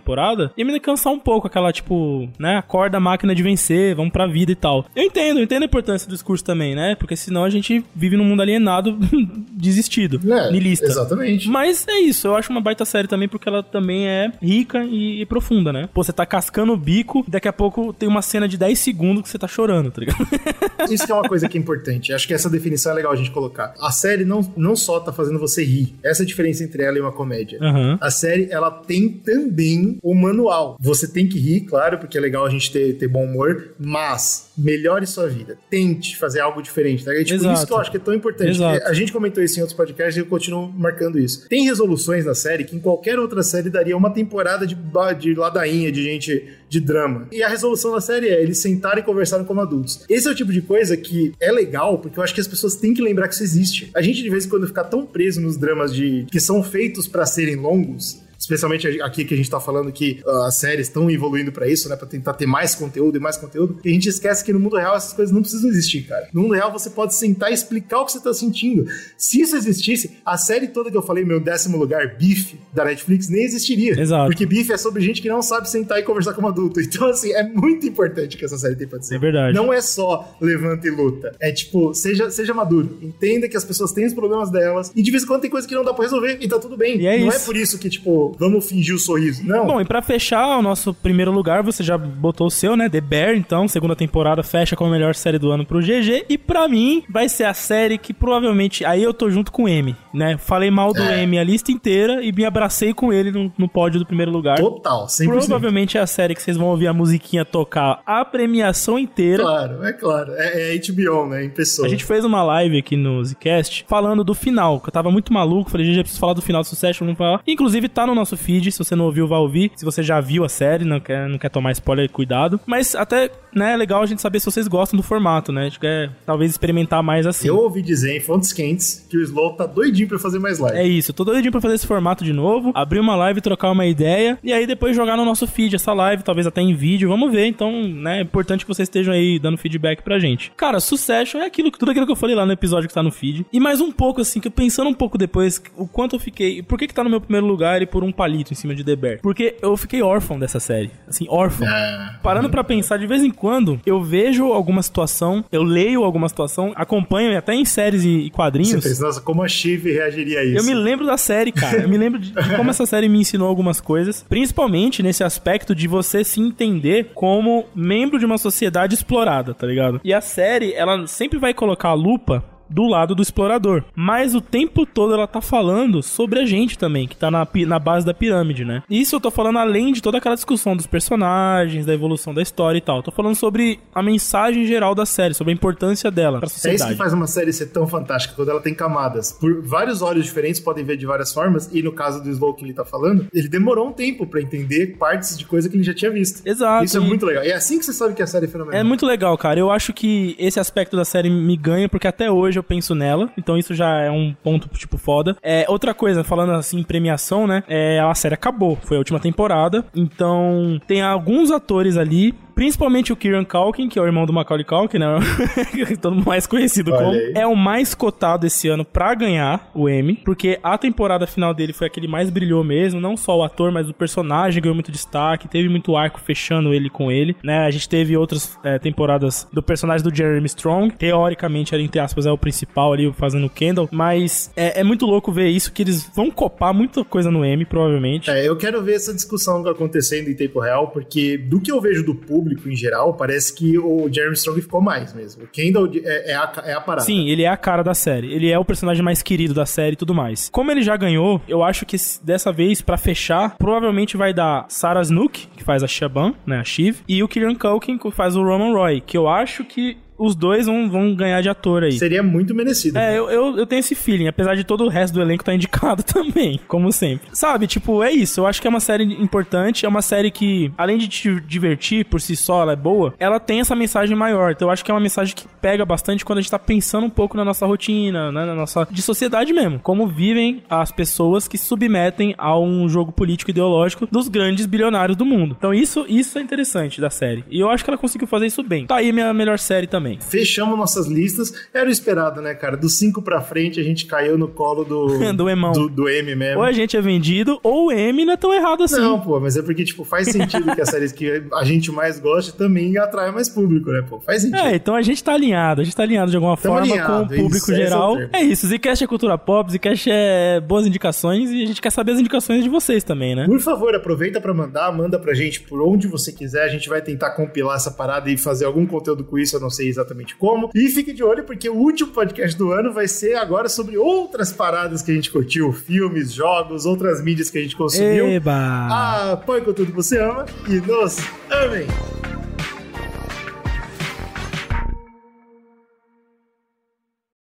ia me cansar um pouco aquela, tipo, né, acorda a máquina de vencer, vamos pra vida e tal. Eu entendo, eu entendo a importância do discurso também, né? Porque senão a gente vive num mundo alienado, desistido, É, nilista. Exatamente. Mas é isso, eu acho uma baita série também porque ela também é rica e, e profunda, né? Pô, você tá cascando o bico, daqui a pouco tem uma cena de 10 segundos que você tá chorando, tá ligado? Isso que é uma coisa que é importante. Acho que essa definição é legal a gente colocar. A série não, não só tá fazendo você rir. Essa é a diferença entre ela e uma comédia. Aham. A série, ela tem também o manual. Você tem que rir, claro, porque é legal a gente ter, ter bom humor, mas melhore sua vida. Tente fazer algo diferente. Tá? E, tipo, Exato. isso que eu acho que é tão importante. Exato. A gente comentou isso em outros podcasts e eu continuo marcando isso. Tem resoluções na série que em qualquer outra série daria uma temporada de, de ladainha, de gente de drama. E a resolução da série é eles sentarem e conversarem como adultos. Esse é o tipo de coisa que é legal, porque eu acho que as pessoas têm que lembrar que isso existe. A gente, de vez em quando, fica tão preso nos dramas de que são feitos pra serem longos. Especialmente aqui que a gente tá falando que ah, as séries estão evoluindo pra isso, né? Pra tentar ter mais conteúdo e mais conteúdo. E a gente esquece que no mundo real essas coisas não precisam existir, cara. No mundo real você pode sentar e explicar o que você tá sentindo. Se isso existisse, a série toda que eu falei, meu décimo lugar, Bife, da Netflix, nem existiria. Exato. Porque Bife é sobre gente que não sabe sentar e conversar como adulto. Então, assim, é muito importante que essa série tenha pra dizer. É verdade. Não é só levanta e luta. É tipo, seja, seja maduro. Entenda que as pessoas têm os problemas delas. E de vez em quando tem coisa que não dá pra resolver. E tá tudo bem. E é não isso. é por isso que, tipo, vamos fingir o sorriso. Não. Bom, e pra fechar o nosso primeiro lugar, você já botou o seu, né? The Bear, então, segunda temporada, fecha com a melhor série do ano pro GG. E pra mim, vai ser a série que provavelmente. Aí eu tô junto com o M, né? Falei mal do É. M a lista inteira e me abracei com ele no, no pódio do primeiro lugar. Total, 100%. Provavelmente é a série que vocês vão ouvir a musiquinha tocar a premiação inteira. Claro, é claro. É, é HBO, né? Em pessoa. A gente fez uma live aqui no Zcast falando do final, que eu tava muito maluco. Falei, gente, preciso falar do final do Succession, vamos falar. Inclusive, tá no no nosso feed. Se você não ouviu, vai ouvir. Se você já viu a série, não quer, não quer tomar spoiler, cuidado. Mas até, né, é legal a gente saber se vocês gostam do formato, né? A gente quer talvez experimentar mais assim. Eu ouvi dizer em fontes quentes que o Slow tá doidinho pra fazer mais live. É isso, eu tô doidinho pra fazer esse formato de novo, abrir uma live, trocar uma ideia e aí depois jogar no nosso feed essa live, talvez até em vídeo, vamos ver. Então, né, é importante que vocês estejam aí dando feedback pra gente. Cara, Succession é aquilo, tudo aquilo que eu falei lá no episódio que tá no feed. E mais um pouco assim, que eu pensando um pouco depois, o quanto eu fiquei, por que que tá no meu primeiro lugar e por um palito em cima de The Bear? Porque eu fiquei órfão dessa série, assim, órfão. Ah, Parando pra pensar, de vez em quando, eu vejo alguma situação, eu leio alguma situação, acompanho até em séries e e você quadrinhos. pensa, nossa, como a Shiv reagiria a isso? Eu me lembro da série, cara. Eu me lembro de de como essa série me ensinou algumas coisas, principalmente nesse aspecto de você se entender como membro de uma sociedade explorada, tá ligado? E a série, ela sempre vai colocar a lupa do lado do explorador. Mas o tempo todo ela tá falando sobre a gente também, que tá na, na base da pirâmide, né? Isso eu tô falando além de toda aquela discussão dos personagens, da evolução da história e tal. Tô falando sobre a mensagem geral da série, sobre a importância dela pra É isso sociedade. que faz uma série ser tão fantástica, quando ela tem camadas. Por vários olhos diferentes, podem ver de várias formas, e no caso do Slow que ele tá falando, ele demorou um tempo pra entender partes de coisa que ele já tinha visto. Exato. Isso é muito legal. E é assim que você sabe que a série é fenomenal. É muito legal, cara. Eu acho que esse aspecto da série me ganha, porque até hoje eu penso nela. Então isso já é um ponto, tipo, foda. É, outra coisa, falando assim, em premiação, né? É, a série acabou. Foi a última temporada. Então, tem alguns atores ali. Principalmente o Kieran Culkin, que é o irmão do Macaulay Culkin, né? Todo mundo mais conhecido Olha como. aí. É o mais cotado esse ano pra ganhar o Emmy, porque a temporada final dele foi a que ele mais brilhou mesmo, não só o ator, mas o personagem ganhou muito destaque, teve muito arco fechando ele com ele, né? A gente teve outras é, temporadas do personagem do Jeremy Strong, teoricamente, era, entre aspas, é o principal ali, fazendo o Kendall, mas é, é muito louco ver isso, que eles vão copar muita coisa no Emmy, provavelmente. É, eu quero ver essa discussão acontecendo em tempo real, porque do que eu vejo do público em geral, parece que o Jeremy Strong ficou mais mesmo. O Kendall é, é a, é a parada. Sim, ele é a cara da série. Ele é o personagem mais querido da série e tudo mais. Como ele já ganhou, eu acho que dessa vez, pra fechar, provavelmente vai dar Sarah Snook, que faz a Shaban, né, a Shiv, e o Kieran Culkin, que faz o Roman Roy, que eu acho que os dois vão, vão ganhar de ator aí. Seria muito merecido. É, eu, eu, eu tenho esse feeling, apesar de todo o resto do elenco estar indicado também, como sempre. Sabe, tipo, é isso. Eu acho que é uma série importante, é uma série que, além de te divertir por si só, ela é boa, ela tem essa mensagem maior. Então eu acho que é uma mensagem que pega bastante quando a gente tá pensando um pouco na nossa rotina, né, na nossa. de sociedade mesmo. Como vivem as pessoas que se submetem a um jogo político ideológico dos grandes bilionários do mundo. Então isso, isso é interessante da série. E eu acho que ela conseguiu fazer isso bem. Tá aí minha melhor série também. Fechamos nossas listas. Era o esperado, né, cara? Dos cinco pra frente, a gente caiu no colo do... Do Emão. Do, do M mesmo. Ou a gente é vendido, ou o M não é tão errado assim. Não, pô, mas é porque, tipo, faz sentido que as séries que a gente mais gosta também atraem mais público, né, pô? Faz sentido. É, então a gente tá alinhado, a gente tá alinhado de alguma Tamo forma alinhado, com o público isso, é geral. termo. É isso, Zcast é cultura pop, Zcast é boas indicações e a gente quer saber as indicações de vocês também, né? Por favor, aproveita pra mandar, manda pra gente por onde você quiser. A gente vai tentar compilar essa parada e fazer algum conteúdo com isso, eu não sei exatamente como. E fique de olho, porque o último podcast do ano vai ser agora sobre outras paradas que a gente curtiu: filmes, jogos, outras mídias que a gente consumiu. Eba! Ah, apoie com tudo que você ama e nos amem!